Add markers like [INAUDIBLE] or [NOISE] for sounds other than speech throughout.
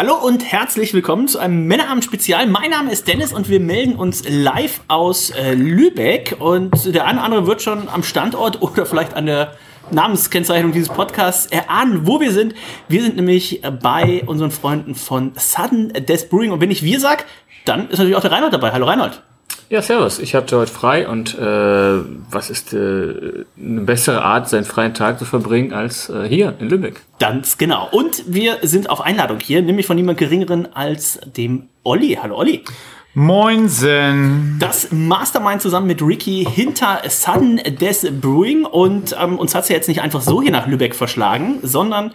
Hallo und herzlich willkommen zu einem Männerabend-Spezial. Mein Name ist Dennis und wir melden uns live aus äh, Lübeck. Und der eine oder andere wird schon am Standort [LAUGHS] oder vielleicht an der Namenskennzeichnung dieses Podcasts erahnen, wo wir sind. Wir sind nämlich bei unseren Freunden von Sudden Death Brewing. Und wenn ich wir sag, dann ist natürlich auch der Reinhold dabei. Hallo Reinhold. Ja, servus. Ich hatte heute frei und äh, was ist äh, eine bessere Art, seinen freien Tag zu verbringen, als äh, hier in Lübeck? Ganz genau. Und wir sind auf Einladung hier, nämlich von niemand Geringeren als dem Olli. Hallo Olli. Moinsen. Das Mastermind zusammen mit Ricky hinter Sudden Death Brewing und ähm, uns hat es ja jetzt nicht einfach so hier nach Lübeck verschlagen, sondern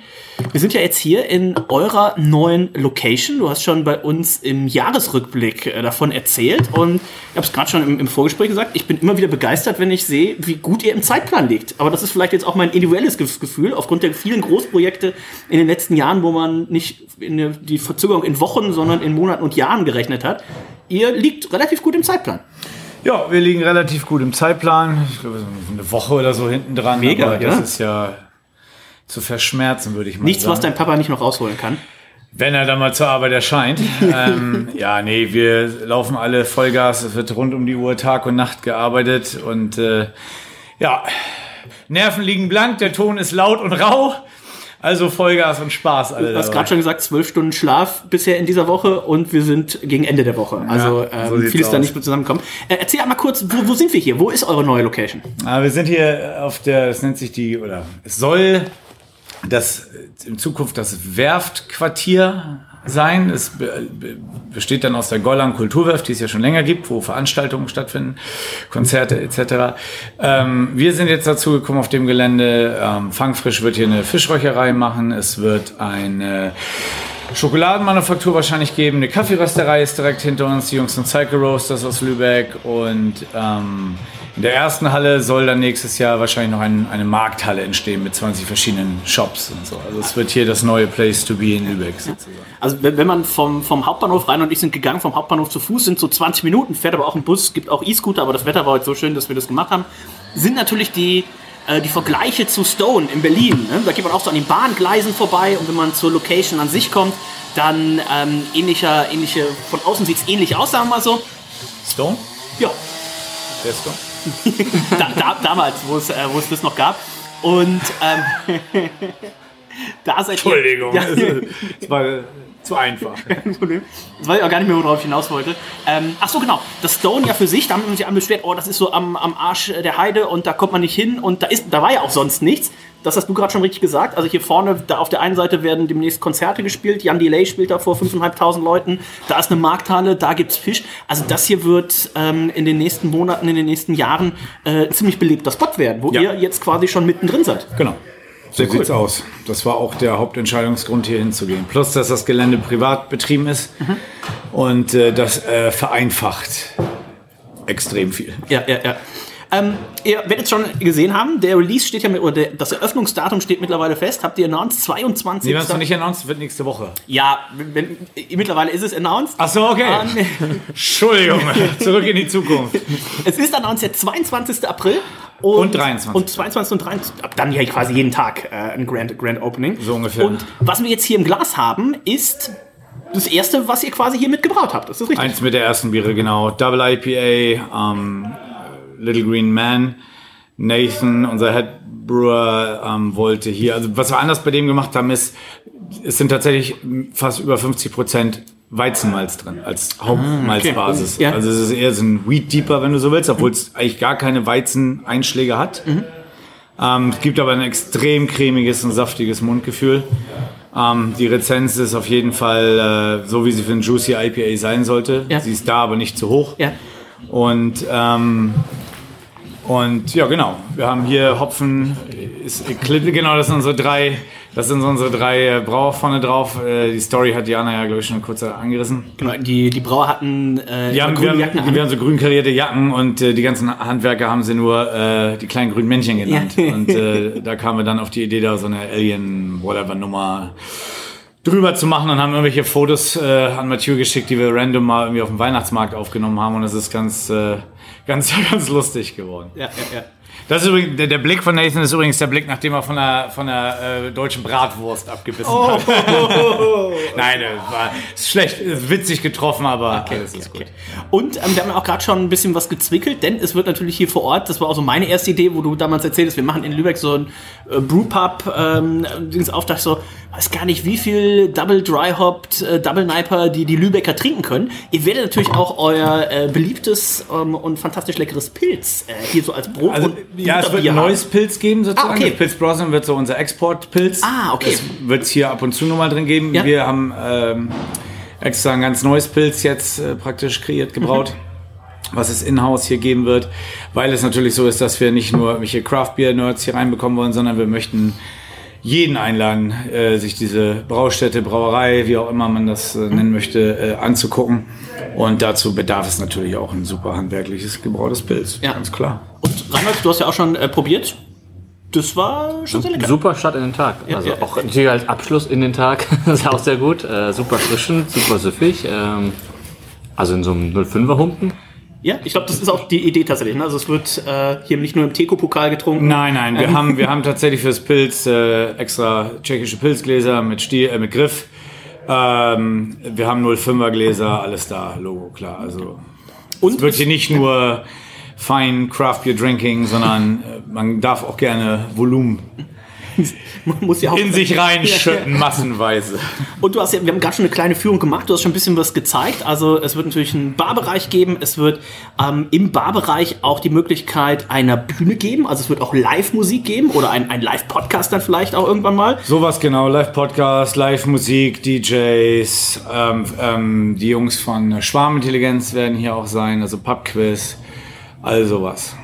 wir sind ja jetzt hier in eurer neuen Location. Du hast schon bei uns im Jahresrückblick äh, davon erzählt und ich habe es gerade schon im, im, Vorgespräch gesagt, ich bin immer wieder begeistert, wenn ich sehe, wie gut ihr im Zeitplan liegt. Aber das ist vielleicht jetzt auch mein individuelles Gefühl, aufgrund der vielen Großprojekte in den letzten Jahren, wo man nicht in die Verzögerung in Wochen, sondern in Monaten und Jahren gerechnet hat ihr liegt relativ gut im Zeitplan. Ja, wir liegen relativ gut im Zeitplan. Ich glaube, eine Woche oder so hinten dran. Mega, aber das ja? ist ja zu verschmerzen, würde ich mal Nichts, sagen. was dein Papa nicht noch rausholen kann. Wenn er dann mal zur Arbeit erscheint. [LAUGHS] ähm, ja, nee, wir laufen alle Vollgas. Es wird rund um die Uhr Tag und Nacht gearbeitet. Und äh, ja, Nerven liegen blank, der Ton ist laut und rau. Also Vollgas und Spaß. Alle du hast gerade schon gesagt, zwölf Stunden Schlaf bisher in dieser Woche und wir sind gegen Ende der Woche. Also ja, so ähm, vieles da nicht mehr zusammenkommen. Äh, erzähl einmal kurz, wo, wo, sind wir hier? Wo ist eure neue Location? Ah, wir sind hier auf der, es nennt sich die, oder es soll das in Zukunft das Werftquartier sein. Es besteht dann aus der Golland Kulturwerft, die es ja schon länger gibt, wo Veranstaltungen stattfinden, Konzerte etc. Ähm, wir sind jetzt dazu gekommen auf dem Gelände. Ähm, Fangfrisch wird hier eine Fischräucherei machen. Es wird eine Schokoladenmanufaktur wahrscheinlich geben. Eine Kaffeerösterei ist direkt hinter uns. Die Jungs von Cycle Roasters aus Lübeck und ähm, in der ersten Halle soll dann nächstes Jahr wahrscheinlich noch ein, eine Markthalle entstehen mit 20 verschiedenen Shops und so. Also es wird hier das neue Place to be in Lübeck sozusagen. Also wenn, wenn man vom, vom Hauptbahnhof rein und ich sind gegangen vom Hauptbahnhof zu Fuß, sind so 20 Minuten, fährt aber auch ein Bus, gibt auch E-Scooter, aber das Wetter war heute so schön, dass wir das gemacht haben, sind natürlich die äh, die Vergleiche zu Stone in Berlin. Ne? Da geht man auch so an den Bahngleisen vorbei und wenn man zur Location an sich kommt, dann ähm, ähnlicher, ähnliche, von außen sieht es ähnlich aus, sagen wir mal so. Stone? Ja. Der Stone? [LAUGHS] da, da, damals, wo es, äh, wo es das noch gab. Und ähm, [LAUGHS] da seid Entschuldigung, ihr, ja, [LAUGHS] das war zu einfach. [LAUGHS] Kein Problem. Jetzt weiß ich auch gar nicht mehr, worauf ich hinaus wollte. Ähm, ach so, genau. Das Stone ja für sich, da haben wir sich alle beschwert, oh, das ist so am, am Arsch der Heide und da kommt man nicht hin und da, ist, da war ja auch sonst nichts. Das hast du gerade schon richtig gesagt. Also hier vorne, da auf der einen Seite werden demnächst Konzerte gespielt. Jan Delay spielt da vor 5.500 Leuten. Da ist eine Markthalle, da gibt's Fisch. Also das hier wird ähm, in den nächsten Monaten, in den nächsten Jahren äh, ziemlich belebter Spot werden, wo ja. ihr jetzt quasi schon mittendrin seid. Genau. So Sehr sieht's cool. aus. Das war auch der Hauptentscheidungsgrund, hier hinzugehen. Plus, dass das Gelände privat betrieben ist mhm. und äh, das äh, vereinfacht extrem viel. Ja, ja, ja. Ähm, ihr werdet es schon gesehen haben, der Release steht ja mit, oder der, das Eröffnungsdatum steht mittlerweile fest. Habt ihr announced? 22. Nee, was noch nicht announced, wird nächste Woche. Ja, wenn, mittlerweile ist es announced. Ach so, okay. Ähm, [LAUGHS] Entschuldigung, [LAUGHS] zurück in die Zukunft. Es ist announced der 22. April. Und, und 23. Und 22 und 23. Dann ja quasi jeden Tag äh, ein Grand, Grand Opening. So ungefähr. Und was wir jetzt hier im Glas haben, ist das erste, was ihr quasi hier mitgebraut habt. Das ist richtig. Eins mit der ersten Biere, genau. Double IPA, ähm, Little Green Man. Nathan, unser Head Brewer, ähm, wollte hier, also was wir anders bei dem gemacht haben, ist, es sind tatsächlich fast über 50 Prozent Weizenmalz drin als Hauptmalzbasis. Ah, okay. ja. Also es ist eher so ein Wheat Deeper, wenn du so willst, obwohl es eigentlich gar keine Weizeneinschläge hat. Mhm. Ähm, es gibt aber ein extrem cremiges und saftiges Mundgefühl. Ähm, die Rezenz ist auf jeden Fall äh, so, wie sie für ein Juicy IPA sein sollte. Ja. Sie ist da, aber nicht zu hoch. Ja. Und ähm, Und ja, genau. Wir haben hier Hopfen, ist, genau, das sind unsere drei, das sind unsere drei äh, Brauer vorne drauf. Äh, die Story hat Jana ja, glaube ich, schon kurz angerissen. Genau, die, die Brauer hatten äh, Die haben, wir, haben, Jacken wir haben so grün karierte Jacken und äh, die ganzen Handwerker haben sie nur äh, die kleinen grünen Männchen genannt. Ja. Und äh, [LAUGHS] da kamen wir dann auf die Idee, da so eine Alien-Whatever-Nummer drüber zu machen und haben irgendwelche Fotos äh, an Mathieu geschickt, die wir random mal irgendwie auf dem Weihnachtsmarkt aufgenommen haben und es ist ganz, äh, ganz, [LAUGHS] ganz lustig geworden. Ja, ja, ja. Das ist übrigens, der, der Blick von Nathan ist übrigens der Blick, nachdem er von der, von der äh, deutschen Bratwurst abgebissen hat. [LAUGHS] Nein, das war ist schlecht, ist witzig getroffen, aber alles ist gut. Und ähm, wir haben auch gerade schon ein bisschen was gezwickelt, denn es wird natürlich hier vor Ort, das war auch so meine erste Idee, wo du damals erzählt hast, wir machen in Lübeck so ein äh, Brewpub, ähm, Dings auf, dachte so, weiß gar nicht, wie viel Double Dry Hopped, äh, Double Niper die die Lübecker trinken können. Ihr werdet natürlich auch euer äh, beliebtes ähm, und fantastisch leckeres Pilz äh, hier so als Brot Also, und ja, es wird ein neues haben. Pilz geben sozusagen. Ah, okay. Das Pilz Blossom wird so unser Exportpilz. Ah, okay. Das wird es hier ab und zu nochmal drin geben. Ja. Wir haben ähm, extra ein ganz neues Pilz jetzt äh, praktisch kreiert, gebraut. Mhm. Was es in-house hier geben wird, weil es natürlich so ist, dass wir nicht nur irgendwelche Craft-Beer-Nerds hier reinbekommen wollen, sondern wir möchten jeden einladen, äh, sich diese Braustätte, Brauerei, wie auch immer man das äh, nennen möchte, äh, anzugucken. Und dazu bedarf es natürlich auch ein super handwerkliches gebrautes Pilz. Ja. Ganz klar. Und Reinhold, du hast ja auch schon äh, probiert. Das war schon sehr lecker. Super Start in den Tag. Also ja. auch natürlich als Abschluss in den Tag. [LAUGHS] das ist auch sehr gut. Äh, super frischend, super süffig. Ähm, also in so einem 05er Humpen. Ja, ich glaube, das ist auch die Idee tatsächlich. Ne? Also es wird äh, hier nicht nur im Teko-Pokal getrunken. Nein, nein, wir, haben, wir haben tatsächlich fürs Pilz äh, extra tschechische Pilzgläser mit, Stiel, äh, mit Griff. Ähm, wir haben 05er Gläser, alles da, Logo, klar. Also Und es wird hier nicht nur fein Craft Beer Drinking, sondern äh, man darf auch gerne Volumen [LAUGHS] ja in sich [LAUGHS] reinschütten, massenweise. Und du hast ja, wir haben gerade schon eine kleine Führung gemacht, du hast schon ein bisschen was gezeigt. Also es wird natürlich einen Barbereich geben, es wird ähm, im Barbereich auch die Möglichkeit einer Bühne geben, also es wird auch Live-Musik geben oder ein, ein Live-Podcast dann vielleicht auch irgendwann mal. Sowas genau, Live-Podcast, Live-Musik, DJs, ähm, ähm, die Jungs von Schwarmintelligenz werden hier auch sein, also Pub-Quiz, all sowas.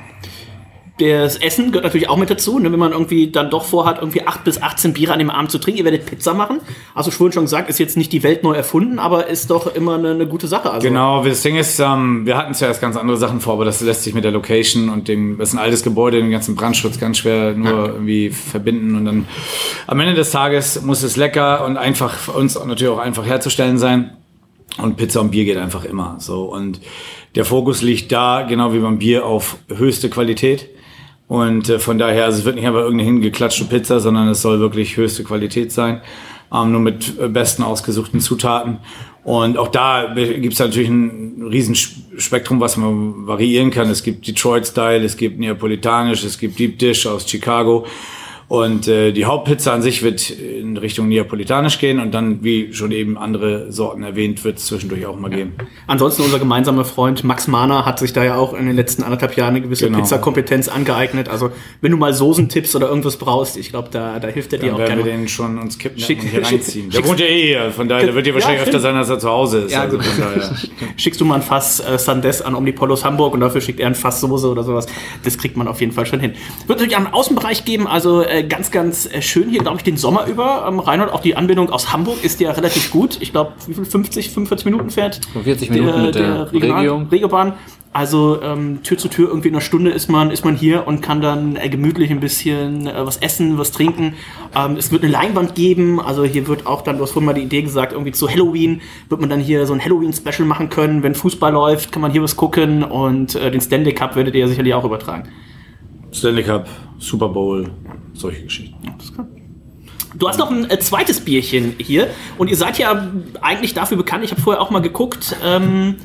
Das Essen gehört natürlich auch mit dazu, ne, wenn man irgendwie dann doch vorhat, irgendwie 8 bis 18 Biere an dem Abend zu trinken. Ihr werdet Pizza machen. Also vorhin schon gesagt, ist jetzt nicht die Welt neu erfunden, aber ist doch immer eine, eine gute Sache. Also, Genau, das Ding ist, ähm, wir hatten zuerst ganz andere Sachen vor, aber das lässt sich mit der Location und dem, das ist ein altes Gebäude, den ganzen Brandschutz ganz schwer nur irgendwie verbinden und dann am Ende des Tages muss es lecker und einfach für uns natürlich auch einfach herzustellen sein. Und Pizza und Bier geht einfach immer so. Und der Fokus liegt da, genau wie beim Bier, auf höchste Qualität. Und äh, von daher, also es wird nicht einfach irgendeine hingeklatschte Pizza, sondern es soll wirklich höchste Qualität sein. Ähm, nur mit äh, besten ausgesuchten Zutaten. Und auch da gibt es natürlich ein riesen Spektrum, was man variieren kann. Es gibt Detroit-Style, es gibt Neapolitanisch, es gibt Deep Dish aus Chicago. Und äh, die Hauptpizza an sich wird in Richtung Neapolitanisch gehen und dann, wie schon eben andere Sorten erwähnt, wird es zwischendurch auch mal geben. Ansonsten unser gemeinsamer Freund Max Mahner hat sich da ja auch in den letzten anderthalb Jahren eine gewisse Genau. Pizzakompetenz angeeignet. Also wenn du mal Soßentipps oder irgendwas brauchst, ich glaube, da, da hilft er dir Dann auch werden wir gerne. den schon uns kippen Schick- und hier reinziehen. Der wohnt ja eh hier, von daher der wird ja wahrscheinlich Ja, öfter sein, als er zu Hause ist. Ja, also. [LAUGHS] Schickst du mal ein Fass äh, Sandes an Omnipolos Hamburg und dafür schickt er ein Fass Soße oder sowas. Das kriegt man auf jeden Fall schon hin. Wird natürlich einen Außenbereich geben, also äh, ganz, ganz äh, schön hier, glaube ich, den Sommer über. Ähm, Reinhold, auch die Anbindung aus Hamburg ist ja relativ gut. Ich glaube, wie viel? 50, 45 Minuten fährt 45 Minuten mit der Regio. Regiobahn. Also ähm, Tür zu Tür irgendwie in einer Stunde ist man, ist man hier und kann dann äh, gemütlich ein bisschen äh, was essen, was trinken. Ähm, es wird eine Leinwand geben, also hier wird auch dann, du hast vorhin mal die Idee gesagt, irgendwie zu Halloween wird man dann hier so ein Halloween-Special machen können. Wenn Fußball läuft, kann man hier was gucken und äh, den Stanley Cup werdet ihr ja sicherlich auch übertragen. Stanley Cup, Super Bowl, solche Geschichten. Du hast noch ein äh, zweites Bierchen hier und ihr seid ja eigentlich dafür bekannt, ich habe vorher auch mal geguckt, ähm,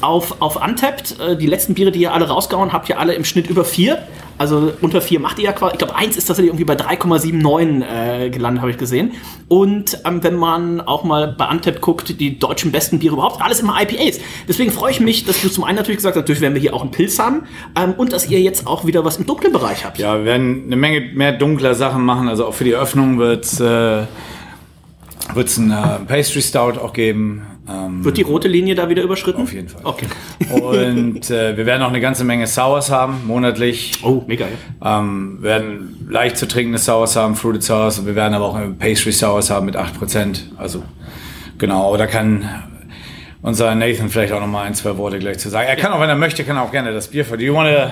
auf, auf Untapped, äh, die letzten Biere, die ihr alle rausgehauen habt, ihr alle im Schnitt über vier. Also unter vier macht ihr ja quasi, ich glaube eins ist tatsächlich irgendwie bei 3,79 äh, gelandet, habe ich gesehen. Und ähm, wenn man auch mal bei Untapped guckt, die deutschen besten Biere überhaupt, alles immer IPAs. Deswegen freue ich mich, dass du zum einen natürlich gesagt hast, natürlich werden wir hier auch einen Pilz haben ähm, und dass ihr jetzt auch wieder was im dunklen Bereich habt. Ja, wir werden eine Menge mehr dunkler Sachen machen. Also auch für die Eröffnung wird es äh, einen äh, Pastry Stout auch geben. Wird die rote Linie da wieder überschritten? Auf jeden Fall. Okay. Und äh, wir werden auch eine ganze Menge Sours haben, monatlich. Oh, mega. Ja. Ähm, wir werden leicht zu trinkende Sours haben, Fruited Sours. Und wir werden aber auch Pastry Sours haben mit 8%. Also, genau. Aber da kann unser Nathan vielleicht auch noch mal ein, zwei Worte gleich zu sagen. Er kann auch, wenn er möchte, kann er auch gerne das Bier vor. Do you want to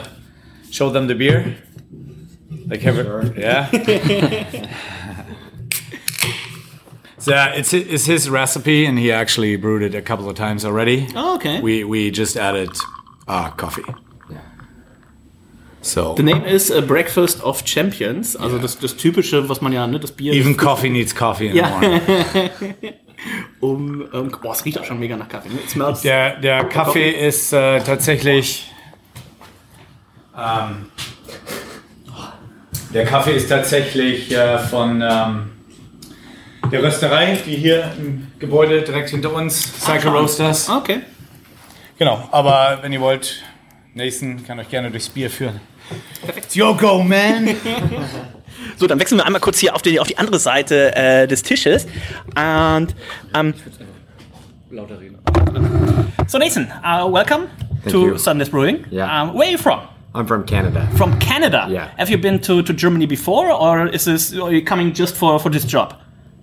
show them the beer? Like have it, yeah. [LAUGHS] so it's it's his recipe, and he actually brewed it a couple of times already. Oh, okay. We we just added uh, coffee. So The name is uh, Breakfast of Champions. Also das, das typische, was man ja, ne, das Bier. even coffee needs coffee in the Ja. morning. [LAUGHS] um, um, boah, es riecht auch schon mega nach Kaffee. Ne? It smells. Der, der Kaffee ist äh, tatsächlich. Ähm, der Kaffee ist tatsächlich äh, von ähm, der Rösterei, die hier im Gebäude direkt hinter uns, Cycle Roasters. Ah, Okay. Genau, aber wenn ihr wollt, Nathan kann euch gerne durchs Bier führen. It's your go, man! [LAUGHS] So, dann wechseln wir einmal kurz hier auf die, auf die andere Seite äh, des Tisches. Und, um, so Nathan, uh, welcome to you. Sundays Brewing. Yeah. Um, where are you from? I'm from Canada. From Canada. Yeah. Have you been to, to Germany before, or is this are you coming just for, for this job?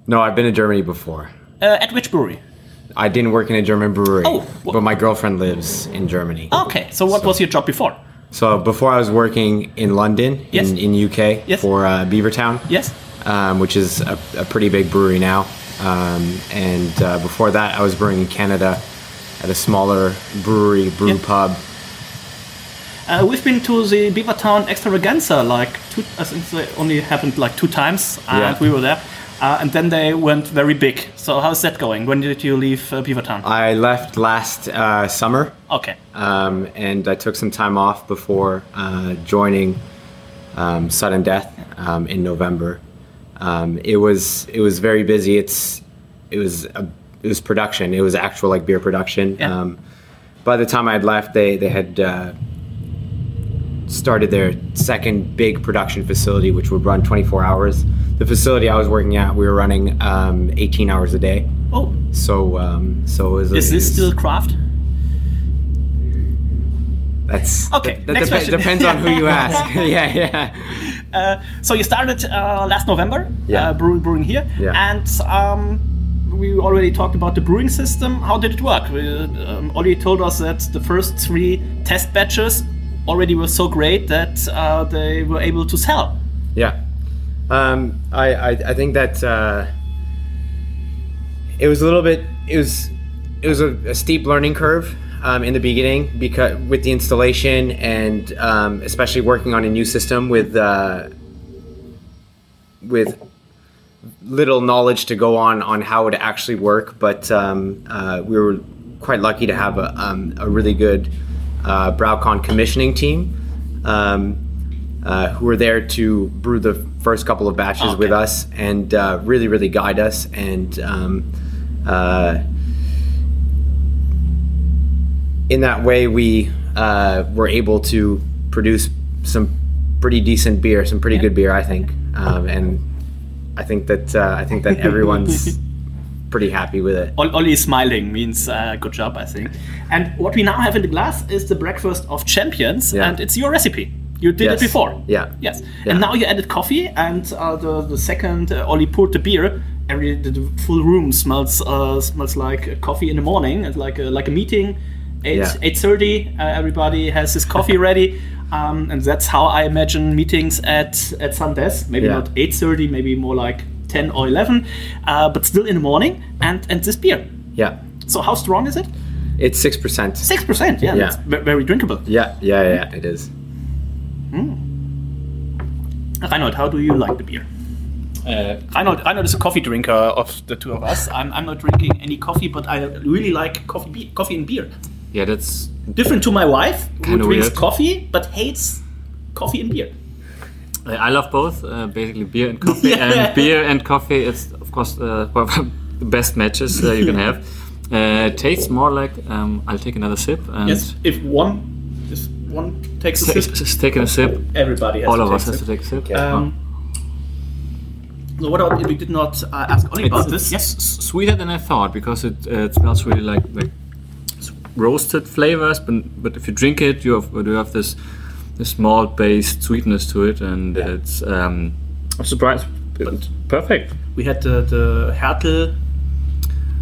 No, I've been to Germany before. Uh, at which brewery? I didn't work in a German brewery, Oh, wh- but my girlfriend lives in Germany. Okay, so what was your job before? So before I was working in London, Yes. in, in UK, Yes. for uh, Beavertown, Yes. um, which is a, a pretty big brewery now. Um, and uh, before that, I was brewing in Canada at a smaller brewery, brew Yeah. pub. Uh, we've been to the Beavertown Extravaganza like two. I think they only happened like two times, and Yeah. we were there. Uh, and then they went very big. So how's that going? When did you leave uh, Beavertown? I left last uh, summer, okay. um, and I took some time off before uh, joining um, Sudden Death um, in November. Um, it was it was very busy. It's it was a, it was production. It was actual like beer production. Yeah. Um, by the time I had left, they they had uh, started their second big production facility, which would run 24 hours. The facility I was working at, we were running um, 18 hours a day. Oh, So um, so is this still craft? That's Okay, That, next dep- question. depends on who you [LAUGHS] ask. [LAUGHS] yeah, yeah. So you started uh, last November, Yeah. uh, brewing, brewing here, Yeah. and um, we already talked about the brewing system. How did it work? We, um, Ollie told us that the first three test batches already were so great that uh, they were able to sell. Yeah. Um, I, I I think that uh, it was a little bit. It was it was a, a steep learning curve um, in the beginning because with the installation and um, especially working on a new system with uh, with little knowledge to go on on how it actually work. But um, uh, we were quite lucky to have a, um, a really good uh, Browcon commissioning team. Uh, who were there to brew the first couple of batches Okay. with us and uh, really, really guide us. And um, uh, in that way, we uh, were able to produce some pretty decent beer, some pretty good beer, I think. Um, and I think that uh, I think that [LAUGHS] everyone's pretty happy with it. Ol- Ollie smiling means uh, good job, I think. And what we now have in the glass is the breakfast of champions, Yeah. and it's your recipe. You did Yes. it before. Yeah. Yes. Yeah. And now you added coffee, and uh, the the second uh, Ollie poured the beer. Every the, the full room smells uh, smells like coffee in the morning, and like a, like a meeting. Eight Yeah. eight thirty, uh, everybody has his coffee [LAUGHS] ready, um, and that's how I imagine meetings at at Sundays. Maybe Yeah. not eight thirty, maybe more like ten or eleven, uh, but still in the morning. And and this beer. Yeah, So how strong is it? it's six percent. Six percent. Yeah, Yeah. that's very drinkable. Yeah, yeah, yeah, it is. Reinhold, how do you like the beer? Uh, Reinhold, Reinhold is a coffee drinker of the two of us. I'm, I'm not drinking any coffee, but I really like coffee, be- coffee and beer. yeah, that's Different to my wife, who drinks weird. coffee but hates coffee and beer. I love both, uh, basically beer and coffee. [LAUGHS] Yeah. And beer and coffee, it's of course uh, [LAUGHS] one of the best matches uh, you can have. [LAUGHS] Uh, it tastes more like um, I'll take another sip and Yes, if one, if one takes a sip, just taking a sip. everybody has All to of take us a has to take a sip. Um, So what about, we did not uh, ask Ollie about It's, this. it's s- sweeter than I thought because it, uh, it smells really like like roasted flavors. But but if you drink it, you have you have this this malt based sweetness to it, and it's um, I'm surprised. It's perfect. We had the, the Hertel,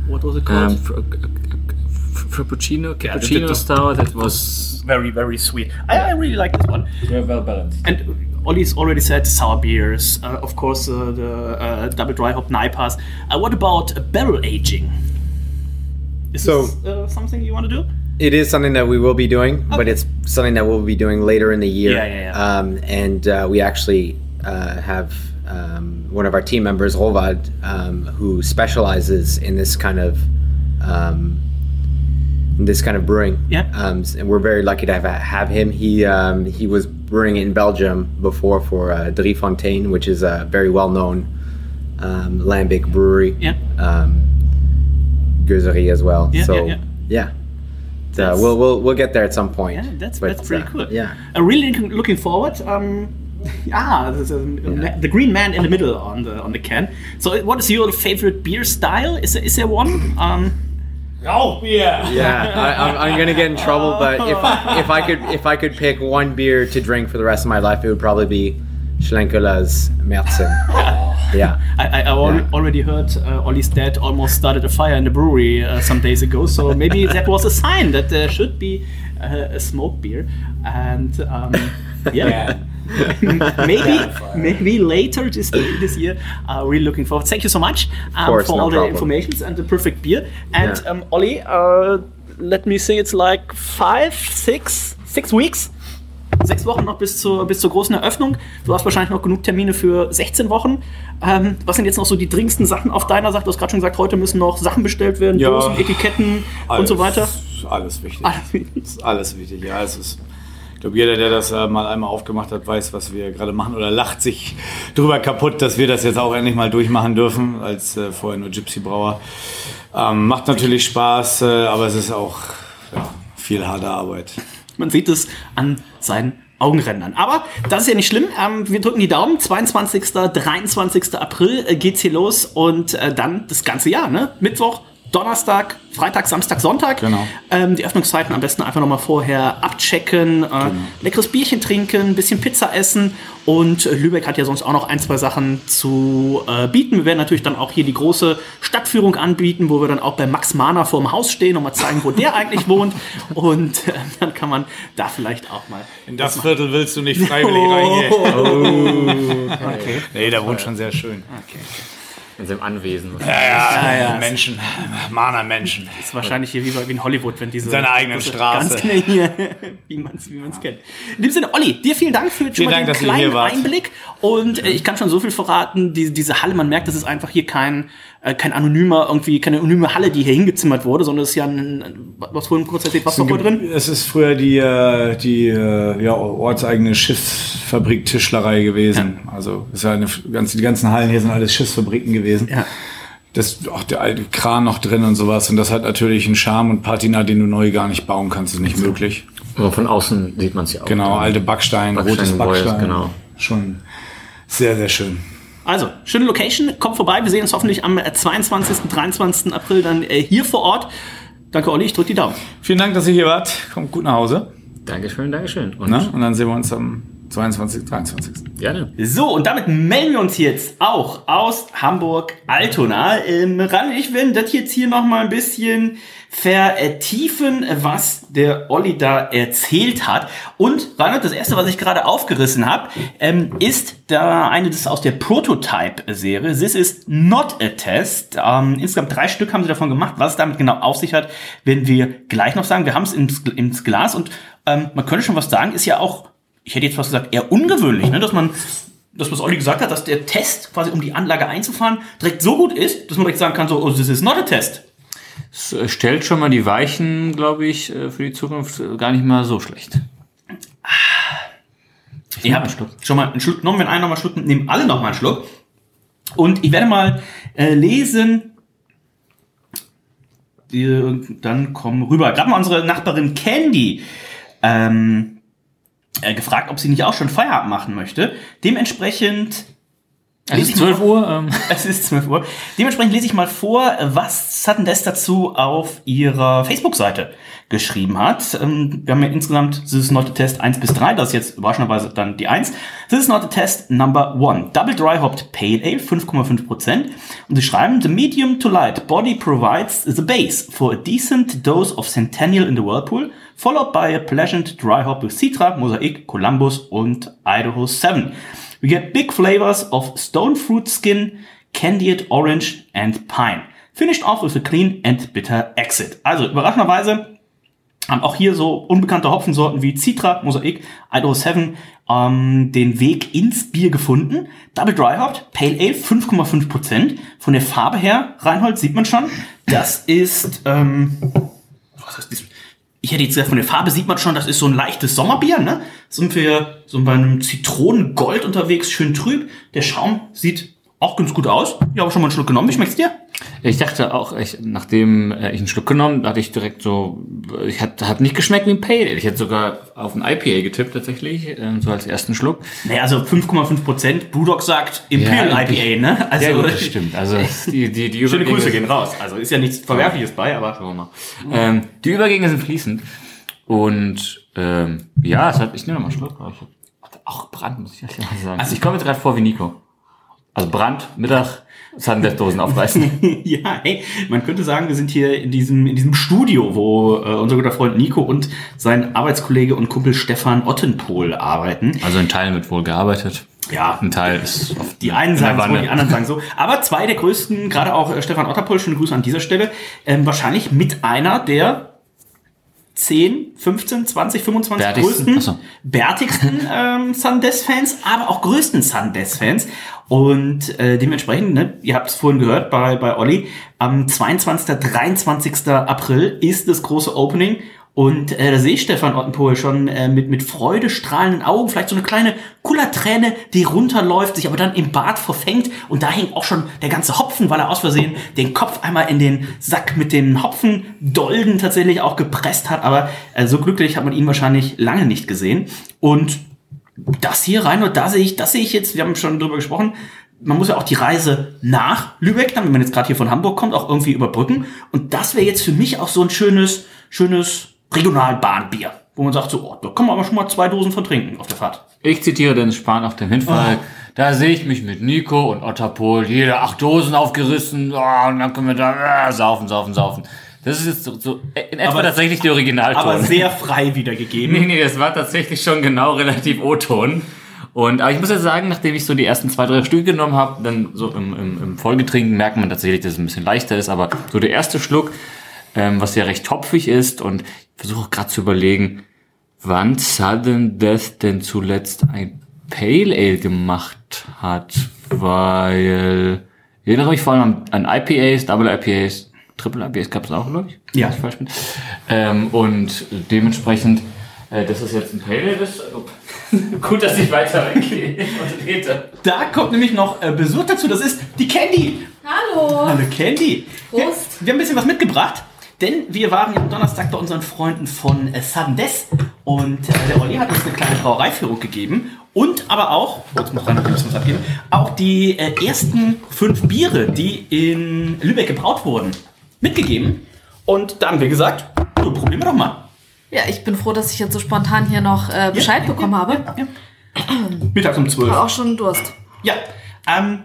what was it called? Um, fr- f- frappuccino, Yeah, the- cappuccino the- style. That was very, very sweet. I, I really like this one. very well balanced. And Ollie's already said sour beers. Uh, of course, uh, the uh, double dry hop Naipas. Uh, what about barrel aging? Is So- this uh, something you want to do? It is something that we will be doing, but it's something that we'll be doing later in the year. Yeah, yeah, yeah. Um, and uh, we actually uh, have um, one of our team members, Rovad, um, who specializes in this kind of um, in this kind of brewing. Yeah. Um, and we're very lucky to have have him. He um, he was brewing in Belgium before for uh, Drie Fontaine, which is a very well known um, lambic brewery. Yeah. Um, as well. Yeah, so yeah, yeah. yeah. Uh, we'll, we'll we'll get there at some point. Yeah, that's But, that's pretty uh, cool. Yeah. I'm really looking- forward. Um, [LAUGHS] ah, there's a- the green man in the middle on the on the can. So, what is your favorite beer style? Is there, is there one? Um, Oh, yeah. Yeah, I, I'm, I'm gonna get in trouble, but if if I could if I could pick one beer to drink for the rest of my life, it would probably be Schlenkela's Märzen. Yeah. I, I, I al- Yeah. already heard uh, Ollie's dad almost started a fire in the brewery uh, some days ago, so maybe that was a sign that there should be uh, a smoke beer. And um, [LAUGHS] yeah. [LAUGHS] maybe maybe later this this year. Uh, really looking forward. Thank you so much um, course, for no all the problem. information and the perfect beer. And Yeah. um, Ollie, uh, let me think, it's like five, six, six weeks. Sechs Wochen noch bis zur, bis zur großen Eröffnung. Du hast wahrscheinlich noch genug Termine für 16 Wochen. Ähm, was sind jetzt noch so die dringendsten Sachen auf deiner Seite? Du hast gerade schon gesagt, heute müssen noch Sachen bestellt werden, Ja. Dosen, Etiketten und so weiter. Alles wichtig. Alles alles wichtig, ja. Es ist, ich glaube, jeder, der das äh, mal einmal aufgemacht hat, weiß, was wir gerade machen oder lacht sich [LAUGHS] drüber kaputt, dass wir das jetzt auch endlich mal durchmachen dürfen, als äh, vorher nur Gypsy Brauer. Ähm, macht natürlich Spaß, äh, aber es ist auch ja, viel harte Arbeit. Man sieht es an seinen Augenrändern. Aber das ist ja nicht schlimm. Ähm, wir drücken die Daumen. 22. 23. April äh, geht's hier los und äh, dann das ganze Jahr. Ne? Mittwoch, Donnerstag, Freitag, Samstag, Sonntag. Genau. Ähm, die Öffnungszeiten am besten einfach nochmal vorher abchecken, äh, leckeres Bierchen trinken, ein bisschen Pizza essen. Und äh, Lübeck hat ja sonst auch noch ein, zwei Sachen zu äh, bieten. Wir werden natürlich dann auch hier die große Stadtführung anbieten, wo wir dann auch bei Max Mahner vorm Haus stehen und mal zeigen, wo der [LAUGHS] eigentlich wohnt. Und äh, dann kann man da vielleicht auch mal. In das Viertel willst du nicht freiwillig reingehen. okay. Nee, der wohnt schon sehr schön. In seinem Anwesen. Ja, ja. Menschen, Mahner Menschen. ist wahrscheinlich hier wie, bei- wie in Hollywood, wenn diese. Seine eigenen Straße. Ganz genau [LAUGHS] hier, wie man es wie man's kennt. In dem Sinne, Olli, dir vielen Dank für schon Vielen mal Dank, den kleinen. Einblick. Und äh, ich kann schon so viel verraten, die, diese Halle, man merkt, das ist einfach hier kein, äh, kein anonymer, irgendwie, keine anonyme Halle, die hier hingezimmert wurde, sondern es ist ja ein, was vorhin kurz erzählt, was noch drin? Es ist früher die, äh, die äh, ja, ortseigene Schiffsfabrik Tischlerei gewesen. Also es ist ja eine, ganz, die ganzen Hallen hier sind alles Schiffsfabriken gewesen. Ja. Das auch der alte Kran noch drin und sowas. Und das hat natürlich einen Charme und Patina, den du neu gar nicht bauen kannst, ist nicht möglich. Aber von außen sieht man es ja auch. Genau, alte Backstein, Backstein, rotes Backstein. genau. Schon sehr, sehr schön. Also, schöne Location, kommt vorbei. Wir sehen uns hoffentlich am äh, 22., 23. April dann äh, hier vor Ort. Danke, Olli, ich drücke die Daumen. Vielen Dank, dass ihr hier wart. Kommt gut nach Hause. Dankeschön, Dankeschön. Und Ne? Und dann sehen wir uns am 22., 23. gerne. So, und damit melden wir uns jetzt auch aus Hamburg-Altona. Ähm, Ran, ich will das jetzt hier noch mal ein bisschen vertiefen, was der Olli da erzählt hat. Und Reinhard, das erste, was ich gerade aufgerissen habe, ähm, ist da eine das ist aus der Prototype-Serie. This is not a test. Ähm, insgesamt drei Stück haben sie davon gemacht. Was es damit genau auf sich hat, werden wir gleich noch sagen. Wir haben es ins, ins Glas und ähm, man könnte schon was sagen, ist ja auch ich hätte jetzt fast gesagt, eher ungewöhnlich, ne? dass man, das was Olli gesagt hat, dass der Test quasi, um die Anlage einzufahren, direkt so gut ist, dass man direkt sagen kann, so, oh, this is not a test. Es äh, stellt schon mal die Weichen, glaube ich, äh, für die Zukunft äh, gar nicht mal so schlecht. Ich habe schon mal einen Schluck genommen, wenn einer noch mal einen Schluck nimmt, nehmen alle noch mal einen Schluck. Und ich werde mal äh, lesen, die, dann kommen rüber. Gerade mal unsere Nachbarin Candy ähm, äh, gefragt, ob sie nicht auch schon Feierabend machen möchte. Dementsprechend Es ist ich mal 12 Uhr. Ähm, [LAUGHS] Es ist 12 Uhr. Dementsprechend lese ich mal vor, was Sudden Death dazu auf ihrer Facebook-Seite geschrieben hat. Ähm, Wir haben ja insgesamt This is not a test 1 bis 3, das ist jetzt überraschenderweise dann die 1. This is not a test number 1. Double Dry Hopped Pale Ale, 5,5%. Und sie schreiben, the medium to light body provides the base for a decent dose of Centennial in the Whirlpool, followed by a pleasant dry hop with Citra, Mosaic, Columbus und Idaho 7. We get big flavors of stone fruit skin, candied orange and pine. Finished off with a clean and bitter exit. Also überraschenderweise haben auch hier so unbekannte Hopfensorten wie Citra, Mosaik, Idaho 7 ähm, den Weg ins Bier gefunden. Double Dry Hopped, Pale Ale, 5,5%. Von der Farbe her, Reinhold, sieht man schon, das ist, ähm, was ist das? Ich hätte jetzt gesagt, von der Farbe sieht man schon, das ist so ein leichtes Sommerbier, ne? Sind wir so bei einem Zitronengold unterwegs, schön trüb. Der Schaum sieht auch ganz gut aus. Ich habe schon mal einen Schluck genommen. Wie schmeckt's dir? Ich dachte auch, ich, nachdem äh, ich einen Schluck genommen, hatte ich direkt so, ich hat, hat nicht geschmeckt wie ein Pale. Ale. Ich hätte sogar auf ein IPA getippt tatsächlich, ähm, so als ersten Schluck. Naja, also 5,5 Prozent. Brewdog sagt Imperial Ja, IPA, ne? Also ja, gut, das stimmt. Also [LAUGHS] die, die, die schöne Grüße gehen raus. Also ist ja nichts Verwerfliches bei, aber Schauen wir mal. Ähm, die Übergänge sind fließend. Und ähm, ja, es hat, ich nehme noch mal einen Schluck. ich Auch Brand, muss ich ehrlich mal sagen. Also ich komme jetzt gerade vor wie Nico. Also Brand, Mittag, Sundeath-Dosen aufreißen. [LAUGHS] ja, hey, man könnte sagen, wir sind hier in diesem, in diesem Studio, wo äh, unser guter Freund Nico und sein Arbeitskollege und Kumpel Stefan Ottenpohl arbeiten. Also in Teilen wird wohl gearbeitet. Ja, Ein Teil ist auf Die einen sagen so, die anderen sagen so. Aber zwei der größten, gerade auch äh, Stefan Otterpohl, schöne Grüße an dieser Stelle, ähm, wahrscheinlich mit einer der 10, 15, 20, 25 Bärtigsten? größten, so. bärtigsten ähm, Sundeath-Fans, aber auch größten Sundeath-Fans. Und äh, dementsprechend, ne, ihr habt es vorhin gehört bei, bei Olli, am 22., 23. April ist das große Opening. Und äh, da sehe ich Stefan Ottenpohl schon äh, mit, mit Freude strahlenden Augen, vielleicht so eine kleine Kullerträne, die runterläuft, sich aber dann im Bart verfängt. Und da hängt auch schon der ganze Hopfen, weil er aus Versehen den Kopf einmal in den Sack mit den Hopfendolden tatsächlich auch gepresst hat. Aber äh, so glücklich hat man ihn wahrscheinlich lange nicht gesehen. Und das hier rein und da sehe ich, das sehe ich jetzt, wir haben schon drüber gesprochen, man muss ja auch die Reise nach Lübeck, dann, wenn man jetzt gerade hier von Hamburg kommt, auch irgendwie überbrücken. Und das wäre jetzt für mich auch so ein schönes, schönes Regionalbahnbier, wo man sagt so, oh, da kann man aber schon mal zwei Dosen von trinken auf der Fahrt. Ich zitiere Dennis Spahn auf dem Hinfall. Da sehe ich mich mit Nico und Otterpol, jede acht Dosen aufgerissen, oh, und dann können wir da äh, saufen, saufen, saufen. Das ist jetzt so, so in etwa Aber- tatsächlich der Originalton. Aber sehr frei wiedergegeben. Nee, nee, das war tatsächlich schon genau relativ O-Ton. Und, aber ich muss ja sagen, nachdem ich so die ersten zwei, drei Stücke genommen habe, dann so im, im, im Folgetrinken merkt man tatsächlich, dass es ein bisschen leichter ist. Aber so der erste Schluck, ähm, was ja recht topfig ist und ich versuche auch gerade zu überlegen, wann Sudden Death denn zuletzt ein Pale Ale gemacht hat, weil ich erinnere mich vor allem an, an IPAs, Double IPAs, Triple IPAs gab es auch, glaube ich. Ja. ich falsch bin. Ähm, und dementsprechend, äh, das ist jetzt ein Pale Ale. Oh, [LAUGHS] gut, dass ich weiter weggehe und rede. Da kommt nämlich noch äh, Besuch dazu, das ist die Candy. Hallo. Hallo Candy. Wir, Prost. wir haben ein bisschen was mitgebracht, denn wir waren ja am Donnerstag bei unseren Freunden von äh, Sudden Death und äh, der Olli hat uns eine kleine Brauereiführung gegeben und aber auch, jetzt muss rein, ein bisschen was abgeben, auch die äh, ersten fünf Biere, die in Lübeck gebraut wurden, mitgegeben. Und da haben wir gesagt, du, probieren wir doch mal. Ja, ich bin froh, dass ich jetzt so spontan hier noch äh, Bescheid bekommen habe. Mittags um 12. Ich habe auch schon Durst. Ja, ähm,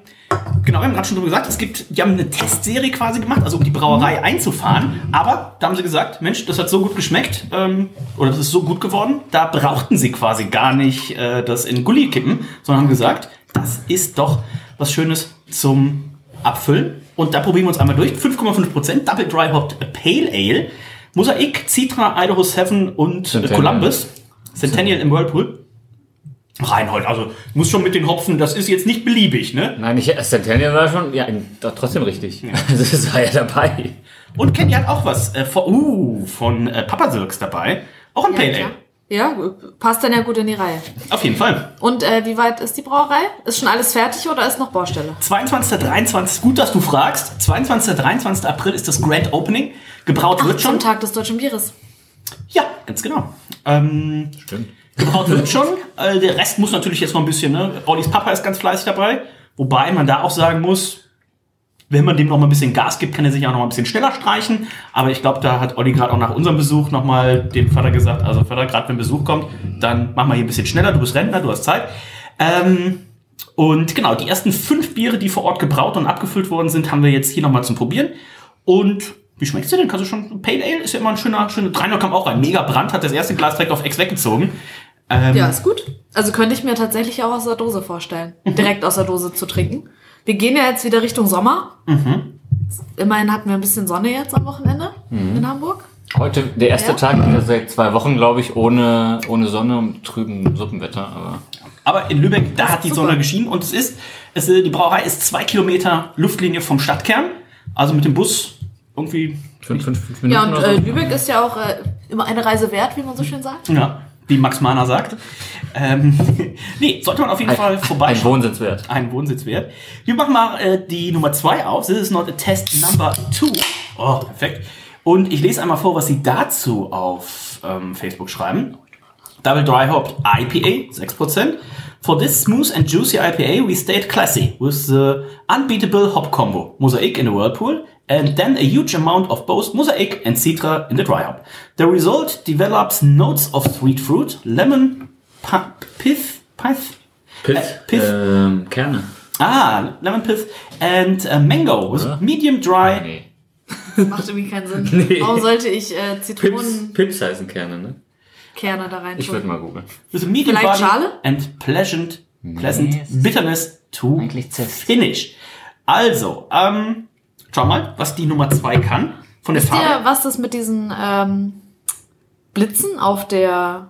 genau, wir haben gerade schon drüber gesagt, es gibt, die haben eine Testserie quasi gemacht, also um die Brauerei einzufahren. Aber da haben sie gesagt, Mensch, das hat so gut geschmeckt, ähm, oder das ist so gut geworden, da brauchten sie quasi gar nicht äh, das in Gully kippen, sondern haben gesagt, das ist doch was Schönes zum Abfüllen. Und da probieren wir uns einmal durch. 5,5% Double Dry Hopped Pale Ale. Mosaik, Citra, Idaho 7 und Centennial. Columbus. Centennial im Whirlpool. Reinhold, also muss schon mit den Hopfen, das ist jetzt nicht beliebig, ne? Nein, ich, Centennial war schon, ja, doch trotzdem richtig. Also [LAUGHS] das war ja dabei. Und Candy hat auch was äh, von, uh, von äh, Papa Sirks dabei. Auch ein Ja, Pale. Ale. Ja, passt dann ja gut in die Reihe. Auf jeden Fall. Und äh, wie weit ist die Brauerei? Ist schon alles fertig oder ist noch Baustelle? 22. 23. Gut, dass du fragst. 22. 23. April ist das Grand Opening. Gebraut Ach, wird zum schon. Tag des deutschen Bieres. Ja, ganz genau. Ähm, Stimmt. Gebraut wird schon. Äh, der Rest muss natürlich jetzt noch ein bisschen, ne? Ollis Papa ist ganz fleißig dabei. Wobei man da auch sagen muss, wenn man dem noch mal ein bisschen Gas gibt, kann er sich auch noch mal ein bisschen schneller streichen. Aber ich glaube, da hat Olli gerade auch nach unserem Besuch noch mal dem Vater gesagt, also Vater, gerade wenn Besuch kommt, dann mach mal hier ein bisschen schneller, du bist Rentner, du hast Zeit. Ähm, und genau, die ersten fünf Biere, die vor Ort gebraut und abgefüllt worden sind, haben wir jetzt hier noch mal zum Probieren. Und wie schmeckt's dir denn? Kannst du schon, Pale Ale ist ja immer ein schöner, schöner, Dreiner kam auch rein. Mega Brand, hat das erste Glas direkt auf Ex weggezogen. Ähm, Ja, ist gut. Also könnte ich mir tatsächlich auch aus der Dose vorstellen, Mhm. direkt aus der Dose zu trinken. Wir gehen ja jetzt wieder Richtung Sommer. Mhm. Immerhin hatten wir ein bisschen Sonne jetzt am Wochenende Mhm. in Hamburg. Heute der erste Ja. Tag wieder seit zwei Wochen, glaube ich, ohne, ohne Sonne und trüben Suppenwetter. Aber Aber in Lübeck, da hat die super. Sonne geschienen und es ist, es, die Brauerei ist zwei Kilometer Luftlinie vom Stadtkern. Also mit dem Bus irgendwie, fünf, fünf, fünf Ja, Minuten und oder äh, so. Lübeck ist ja auch äh, immer eine Reise wert, wie man so schön sagt. ja, wie Max Mahner sagt. Ähm, [LAUGHS] nee, sollte man auf jeden Fall Ein vorbeischauen. Wohnsitz wert. Ein Wohnsitz wert. Wir machen mal äh, die Nummer zwei auf. This is not a test number two. Oh, perfekt. Und ich lese einmal vor, was sie dazu auf ähm, Facebook schreiben. Double Dry Hopped IPA, 6%. For this smooth and juicy IPA, we stayed classy with the unbeatable hop combo, Mosaic in the Whirlpool, and then a huge amount of both Mosaic and Citra in the dry hop. The result develops notes of sweet fruit, lemon, pith, pith, Pith. Äh, Pith. Ähm, Kerne. Ah, lemon pith and uh, mango with Oder? medium dry. Nee. Das macht irgendwie keinen Sinn. [LAUGHS] Nee. Warum sollte ich äh, Pips, Zitronenkerne Pips heißen Kerne, ne? da rein Ich würde mal googeln. With a medium Vielleicht body Schale? and pleasant, pleasant Nee, bitterness to finish. Also, ähm, schau mal, was die Nummer zwei kann von der Wisst ihr, Farbe. was das mit diesen ähm, Blitzen auf der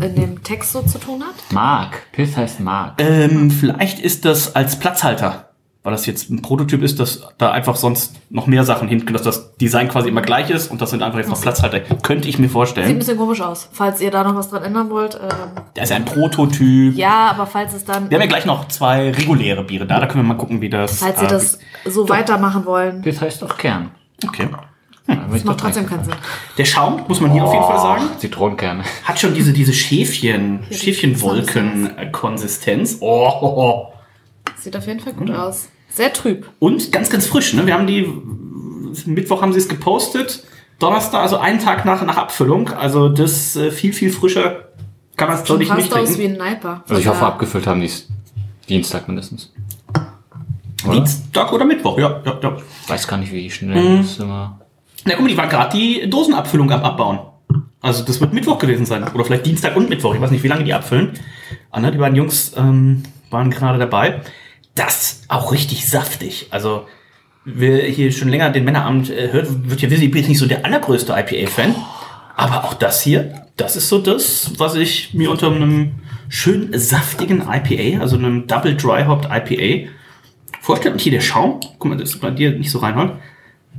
in dem Text so zu tun hat? Mark. Pith heißt Mark. Ähm, vielleicht ist das als Platzhalter, weil das jetzt ein Prototyp ist, dass da einfach sonst noch mehr Sachen hinten, dass das Design quasi immer gleich ist und das sind einfach jetzt noch Platzhalter. Könnte ich mir Sieht ein vorstellen. bisschen komisch aus. Falls ihr da noch was dran ändern wollt. Ähm, Da ist ein Prototyp. ja, aber falls es dann, Wir haben ja gleich noch zwei reguläre Biere da, da können wir mal gucken, wie das. falls ihr äh, das so weitermachen wollen, Pith heißt auch Kern. Okay. Das macht trotzdem keinen Sinn. Der Schaum, muss man hier auf jeden Fall sagen, Zitronenkerne. hat schon diese, diese Schäfchen, Schäfchenwolken-Konsistenz. Oh, oh, oh. Sieht auf jeden Fall gut aus. Sehr trüb. Und ganz, ganz frisch. Ne? Wir haben die, Mittwoch haben sie es gepostet, Donnerstag, also einen Tag nach, nach Abfüllung. Also das äh, viel, viel frischer kann man es, glaube ich, nicht Passt aus trinken. wie ein Niper. Also ich hoffe, abgefüllt haben die es Dienstag mindestens. Oder? Dienstag oder Mittwoch, ja. ja, ja. Weiß gar nicht, wie schnell das immer. Na guck mal, die waren gerade die Dosenabfüllung am Abbauen. Also das wird Mittwoch gewesen sein. Oder vielleicht Dienstag und Mittwoch. Ich weiß nicht, wie lange die abfüllen. Anna, die beiden Jungs ähm, waren gerade dabei. Das auch richtig saftig. Also wer hier schon länger den Männerabend äh, hört, wird ja wissen, nicht so der allergrößte IPA-Fan. Aber auch das hier, das ist so das, was ich mir unter einem schön saftigen IPA, also einem Double Dry Hopped IPA vorstelle. Und hier der Schaum, guck mal, das ist bei dir nicht so reinhold.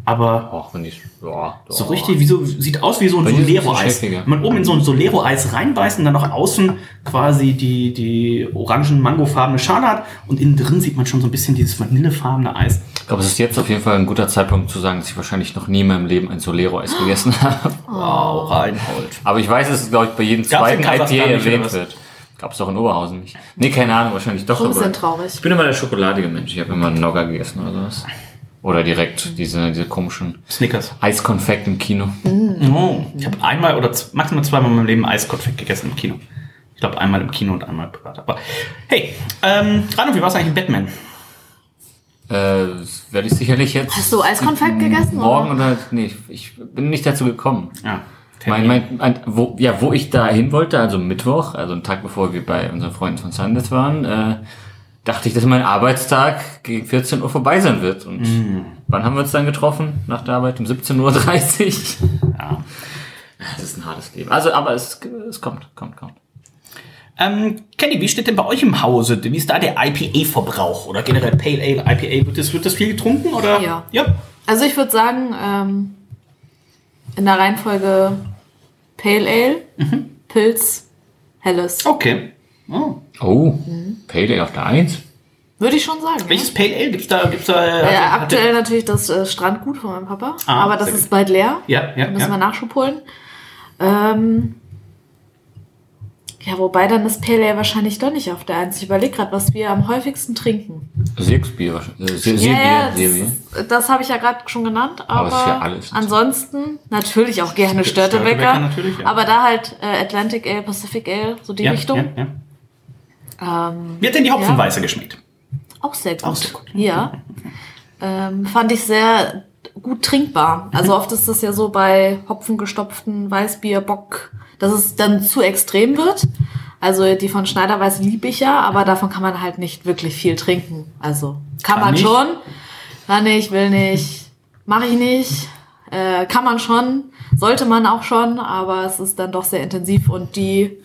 Aber Auch wenn die. Ja, so richtig, wie so, sieht aus wie so ein ist Solero-Eis. man oben in so ein Solero-Eis reinbeißt und dann noch außen quasi die, die orangen, mangofarbene Schale hat und innen drin sieht man schon so ein bisschen dieses vanillefarbene Eis. Ich glaube, es ist jetzt auf jeden Fall ein guter Zeitpunkt zu sagen, dass ich wahrscheinlich noch nie in meinem Leben ein Solero-Eis gegessen [GASPS] habe. Wow, Reinhold. Aber ich weiß, dass es, glaube ich, bei jedem Gab's zweiten IPA erwähnt wird. Gab es auch in Oberhausen nicht. Nee, keine Ahnung, wahrscheinlich doch. Ein bisschen aber traurig. ich bin immer der schokoladige Mensch. Ich habe immer einen Nogger gegessen oder sowas. Oder direkt diese, diese komischen Snickers. Eiskonfekt im Kino. Oh, ich habe einmal oder maximal zweimal in meinem Leben Eiskonfekt gegessen im Kino. Ich glaube einmal im Kino und einmal privat. Aber hey, ähm, Rano, wie war es eigentlich in Batman? Äh, werde ich sicherlich jetzt. Hast du Eiskonfekt gegessen? Morgen Oder? oder. Nee, ich bin nicht dazu gekommen. Ja. Mein, mein, mein, wo, ja, wo ich da hin wollte, also Mittwoch, also einen Tag bevor wir bei unseren Freunden von Sundance waren, äh, dachte ich, dass mein Arbeitstag gegen 14 Uhr vorbei sein wird. Und Mhm. wann haben wir uns dann getroffen? Nach der Arbeit? Um 17.30 Uhr? Ja. Das ist ein hartes Leben. Also, aber es, es kommt, kommt, kommt. Ähm, Kenny, wie steht denn bei euch im Hause? Wie ist da der IPA-Verbrauch oder generell Pale Ale, IPA? Wird das, wird das viel getrunken oder? Ja. Ja. Also ich würde sagen, ähm, in der Reihenfolge Pale Ale, Mhm. Pilz, Helles. Okay. Oh. Oh, Pale Ale auf der 1? Würde ich schon sagen. Welches Pale Ale gibt's da? Gibt's da? Ja. Äh, hat- aktuell natürlich das äh, Strandgut von meinem Papa. Ah, aber das ist gut. bald leer. Ja, ja, Da müssen ja. wir Nachschub holen. Ähm, Ja, wobei dann ist Pale Ale wahrscheinlich doch nicht auf der Eins. Ich überlege gerade, was wir am häufigsten trinken. Sirksbier wahrscheinlich. Äh, Se- Ja, ja, Seebier, das, das habe ich ja gerade schon genannt, aber, Aber es ist ja alles. ansonsten natürlich auch gerne Störtebeker Störtebecker. natürlich, ja. Aber da halt äh, Atlantic Ale, Pacific Ale, so die ja, Richtung. Ja, ja. Ähm, Wie hat denn die Hopfenweiße geschmeckt? auch sehr gut. Auch sehr gut. Ja. Ähm, fand ich sehr gut trinkbar. Also oft ist das ja so bei hopfengestopften Weißbier, Bock, dass es dann zu extrem wird. Also die von Schneiderweiß liebe ich ja, aber davon kann man halt nicht wirklich viel trinken. Also kann, Kann man nicht? schon. Kann nicht, will nicht, mache ich nicht. Äh, kann man schon, sollte man auch schon, aber es ist dann doch sehr intensiv und die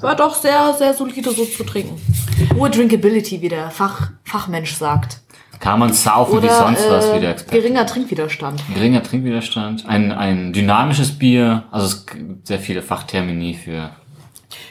war doch sehr, sehr solide so zu trinken. Hohe Drinkability, wie der Fach, Fachmensch sagt. Kann man saufen wie Oder sonst was, wie der äh, Experte. geringer Trinkwiderstand. Geringer Trinkwiderstand, ein, ein dynamisches Bier, also es gibt sehr viele Fachtermini für.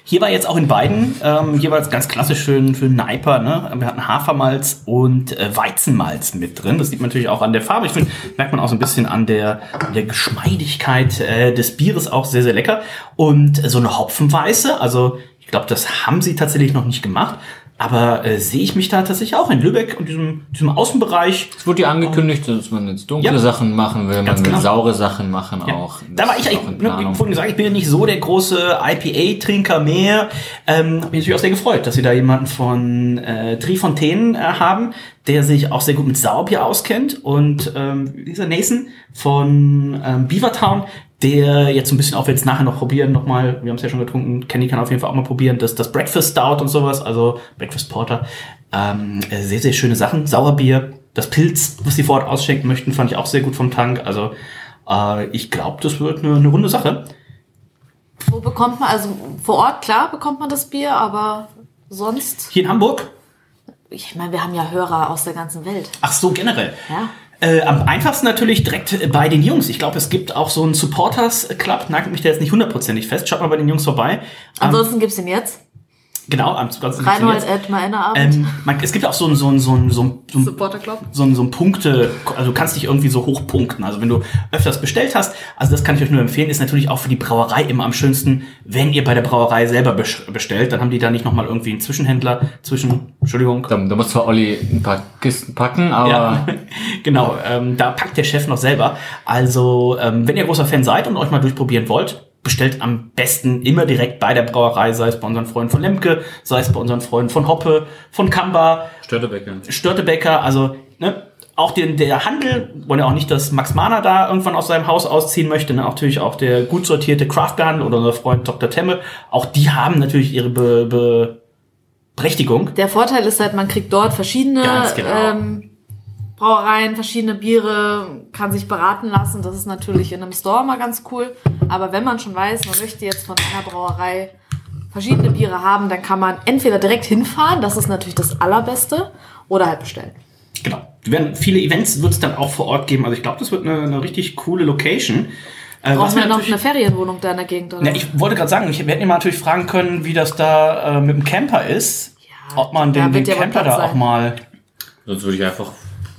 Hier war jetzt auch in beiden ähm, jeweils ganz klassisch für, für Neiper. Ne? Wir hatten Hafermalz und äh, Weizenmalz mit drin. Das sieht man natürlich auch an der Farbe. Ich finde, merkt man auch so ein bisschen an der, an der Geschmeidigkeit äh, des Bieres auch sehr, sehr lecker. Und so eine Hopfenweiße, also ich glaube, das haben sie tatsächlich noch nicht gemacht. Aber äh, sehe ich mich da tatsächlich auch in Lübeck und diesem, diesem Außenbereich. Es wurde ja angekündigt, dass man jetzt dunkle Ja. Sachen machen will, man will genau. saure Sachen machen auch. Da war Das ich wie Planung. vorhin gesagt, ich bin ja nicht so der große IPA-Trinker mehr. Ähm, hab mich natürlich auch sehr gefreut, dass sie da jemanden von äh, Trifontaine äh, haben, der sich auch sehr gut mit Sauerbier auskennt. Und ähm, dieser Nathan von ähm, Beavertown, der jetzt so ein bisschen auch jetzt nachher noch probieren, nochmal, wir haben es ja schon getrunken, Kenny kann auf jeden Fall auch mal probieren, das, das Breakfast Stout und sowas, also Breakfast Porter. Ähm, äh, sehr, sehr schöne Sachen. Sauerbier, das Pilz, was sie vor Ort ausschenken möchten, fand ich auch sehr gut vom Tank. Also äh, ich glaube, das wird eine, eine runde Sache. Wo bekommt man, also vor Ort, klar, bekommt man das Bier, aber sonst, Hier in Hamburg? ich meine, wir haben ja Hörer aus der ganzen Welt. Ach so, generell. Ja. Äh, am einfachsten natürlich direkt bei den Jungs. Ich glaube, es gibt auch so einen Supporters Club, nagelt mich da jetzt nicht hundertprozentig fest. Schaut mal bei den Jungs vorbei. Ansonsten gibt's den jetzt. Genau, am ganzen Reinhold at Männerabend. ähm, man, Es gibt auch so ein, so ein, so ein, so ein, so ein Supporter Club. so ein, so ein Punkte, also du kannst dich irgendwie so hochpunkten. Also wenn du öfters bestellt hast, also das kann ich euch nur empfehlen, ist natürlich auch für die Brauerei immer am schönsten, wenn ihr bei der Brauerei selber bes- bestellt, dann haben die da nicht nochmal irgendwie einen Zwischenhändler zwischen, Entschuldigung. Da, da muss zwar Olli ein paar Kisten packen, aber Ja, [LAUGHS] genau, ähm, da packt der Chef noch selber. Also, ähm, wenn ihr großer Fan seid und euch mal durchprobieren wollt, bestellt am besten immer direkt bei der Brauerei, sei es bei unseren Freunden von Lemke, sei es bei unseren Freunden von Hoppe, von Kamba, Störtebecker. Störtebecker, also ne, auch den, der Handel, wollen ja auch nicht, dass Max Mahner da irgendwann aus seinem Haus ausziehen möchte, ne, auch natürlich auch der gut sortierte Craftgun oder unser Freund Dr. Temme, auch die haben natürlich ihre Be Be Berechtigung. Der Vorteil ist halt, man kriegt dort verschiedene Ganz genau. ähm, Brauereien, verschiedene Biere, kann sich beraten lassen. Das ist natürlich in einem Store mal ganz cool. Aber wenn man schon weiß, man möchte jetzt von einer Brauerei verschiedene Biere haben, dann kann man entweder direkt hinfahren, das ist natürlich das Allerbeste, oder halt bestellen. Genau. Werden viele Events wird es dann auch vor Ort geben. Also ich glaube, das wird eine, eine richtig coole Location. Äh, Brauchen wir noch eine Ferienwohnung da in der Gegend, oder? Ja, ich wollte gerade sagen, ich, wir hätten ihn mal natürlich fragen können, wie das da äh, mit dem Camper ist. ob man den, den ja Camper da auch sein. mal. Sonst würde ich einfach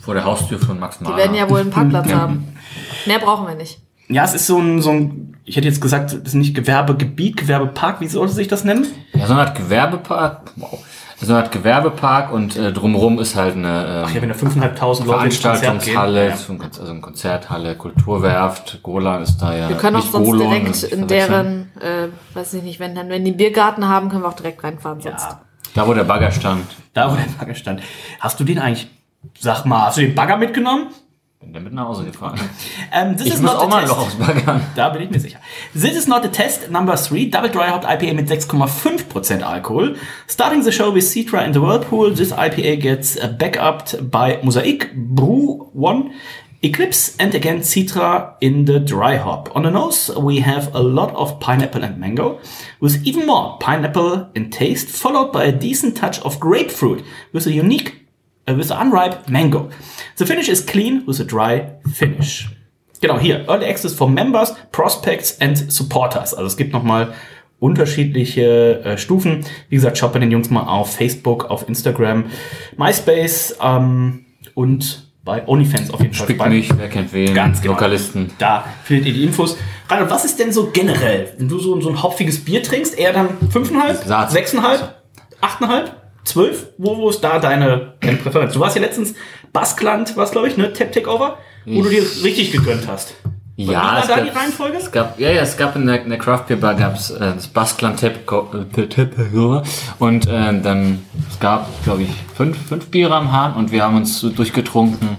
vor der Haustür von Max Die Mahler. werden ja wohl einen Parkplatz [LAUGHS] Ja. haben. Mehr brauchen wir nicht. Ja, es ist so ein, so ein, ich hätte jetzt gesagt, das ist nicht Gewerbegebiet, Gewerbepark, wie sollte sich das nennen? Ja, so eine Art Gewerbepark. Wow. So eine Art Gewerbepark und äh, drumherum ist halt eine ähm, Ach ja, wenn da 5.500 Leute ins Konzert Veranstaltungshalle, gehen. Ja. also eine Konzerthalle, Kulturwerft, Golan ist da ja. Wir können auch sonst Golon, direkt in deren, äh, weiß ich nicht, wenn, wenn die einen Biergarten haben, können wir auch direkt reinfahren sonst. Da wo der Bagger stand. Da, wo der Bagger stand. Hast du den eigentlich, sag mal, hast du den Bagger mitgenommen? Bin damit nach Hause gefahren. [LAUGHS] Ähm, this Ich is muss not auch mal test. noch aufs Baggern. Da bin ich mir sicher. This is not a test. Number three, Double Dry Hop IPA mit 6,5% Alkohol. Starting the show with Citra in the Whirlpool, this IPA gets backupped by Mosaic, Brew One, Eclipse, and again Citra in the dry hop. On the nose, we have a lot of pineapple and mango, with even more pineapple in taste, followed by a decent touch of grapefruit, with a unique uh, with unripe mango. The finish is clean with a dry finish. Genau, hier, Early Access for Members, Prospects and Supporters. Also es gibt nochmal unterschiedliche äh, Stufen. Wie gesagt, schaut bei den Jungs mal auf Facebook, auf Instagram, MySpace ähm, und bei OnlyFans auf jeden Fall. Spick mich, wer kennt wen. Ganz genau. Lokalisten. Da findet ihr die Infos. Reinhold, was ist denn so generell, wenn du so, so ein hopfiges Bier trinkst, eher dann 5,5, Saat. 6,5, 8,5, 12? Wo, wo ist da deine, deine Präferenz? Du warst ja letztens Baskland, was glaube ich, ne? Tap Takeover, wo du dir richtig gegönnt hast. Ja, war es da gab, die Reihenfolge? es gab, ja, ja, es gab in der, in der Craft Beer Bar gab's äh, das Baskland Tap äh, Tap und äh, dann es gab, glaube ich, fünf, fünf Biere am Hahn und wir haben uns durchgetrunken.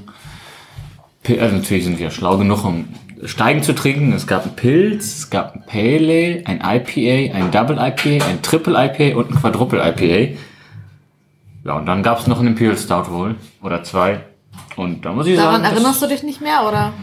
Pi- Also natürlich sind wir schlau genug, um Steigen zu trinken. Es gab einen Pilz, es gab ein Pale Ale, ein IPA, ein Double IPA, ein Triple IPA und ein Quadruple IPA. Ja, und dann gab's noch einen Imperial Stout wohl. Oder zwei. Und da muss ich Daran sagen. das- erinnerst du dich nicht mehr, oder?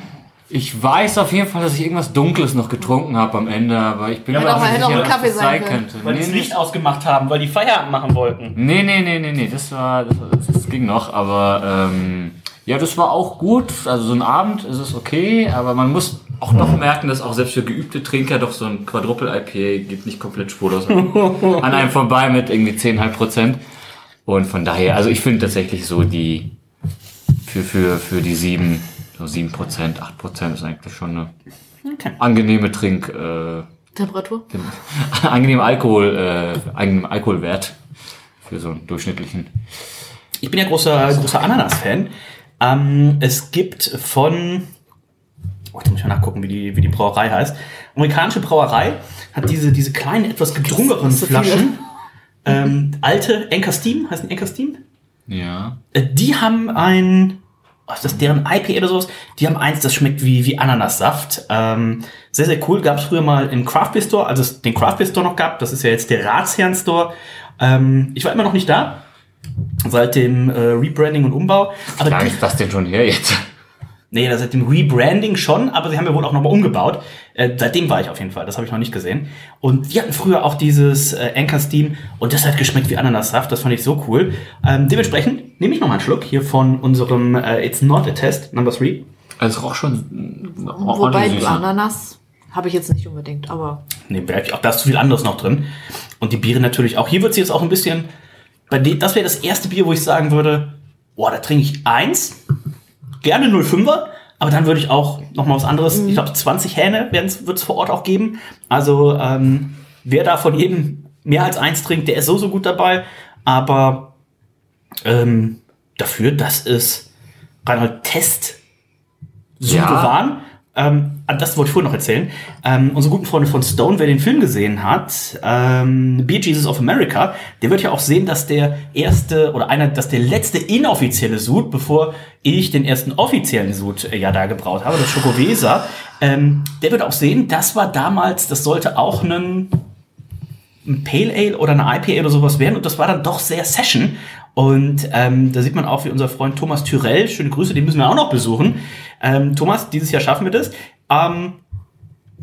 ich weiß auf jeden Fall, dass ich irgendwas Dunkles noch getrunken habe am Ende, aber ich bin Ja, mir aber auch nicht sicher, Kaffee das sein können. könnte. Weil die Nee, das nee, Licht ausgemacht haben, weil die Feierabend machen wollten. nee, nee, nee, nee, nee, das war, das, war- das, das ging noch, aber ähm, ja, das war auch gut. Also so ein Abend ist es okay, aber man muss auch noch merken, dass auch selbst für geübte Trinker doch so ein Quadruple IPA geht nicht komplett spurlos an an einem vorbei mit irgendwie 10,5 Prozent. Und von daher, also ich finde tatsächlich so die für, für, für die 7, so 7 Prozent, 8 Prozent ist eigentlich schon eine angenehme Trink, äh, Temperatur? [LAUGHS] angenehm Alkohol, äh, angenehm Alkoholwert für so einen durchschnittlichen. Ich bin ja großer, großer Ananas-Fan. Ähm, es gibt von, oh, jetzt muss ich mal nachgucken, wie die, wie die Brauerei heißt. Amerikanische Brauerei hat diese, diese kleinen, etwas viele. Flaschen. Ähm, alte Anchor Steam, heißt die Anchor Steam? Ja. Äh, Die haben ein, was ist das, deren IPA oder sowas? Die haben eins, das schmeckt wie, wie Ananassaft. Ähm, sehr, sehr cool. Gab es früher mal im Craft Beer Store, als es den Craft Beer Store noch gab. Das ist ja jetzt der Ratsherrn Store. Ähm, ich war immer noch nicht da. Seit dem äh, Rebranding und Umbau. Aber Lange die, ist das denn schon her jetzt? Nee, seit dem Rebranding schon, aber sie haben ja wohl auch nochmal umgebaut. Äh, seitdem war ich auf jeden Fall, das habe ich noch nicht gesehen. Und die hatten früher auch dieses äh, Anchor Steam und das hat geschmeckt wie Ananassaft, das fand ich so cool. Ähm, dementsprechend nehme ich noch mal einen Schluck hier von unserem äh, It's Not a Test, Number 3. Also auch schon. Wobei die Ananas habe ich jetzt nicht unbedingt, aber Nee, auch, da ist zu viel anderes noch drin. Und die Biere natürlich auch. Hier wird sie jetzt auch ein bisschen, bei dem, das wäre das erste Bier, wo ich sagen würde, boah, da trinke ich eins, gerne 05er, aber dann würde ich auch noch mal was anderes, ich glaube 20 Hähne wird es vor Ort auch geben. Also ähm, wer da von jedem mehr als eins trinkt, der ist so, so gut dabei. Aber ähm, dafür, dass es Reinhold Test Sude Ja. waren. Ähm, das wollte ich vorhin noch erzählen. Ähm, unsere guten Freunde von Stone, wer den Film gesehen hat, ähm, Beer Jesus of America, der wird ja auch sehen, dass der erste oder einer, dass der letzte inoffizielle Sud, bevor ich den ersten offiziellen Sud äh, ja da gebraut habe, das Schokowesa, ähm, der wird auch sehen, das war damals, das sollte auch ein Pale Ale oder eine IPA oder sowas werden. Und das war dann doch sehr Session. Und ähm, da sieht man auch, wie unser Freund Thomas Tyrell, schöne Grüße, den müssen wir auch noch besuchen. Ähm, Thomas, dieses Jahr schaffen wir das. Ähm,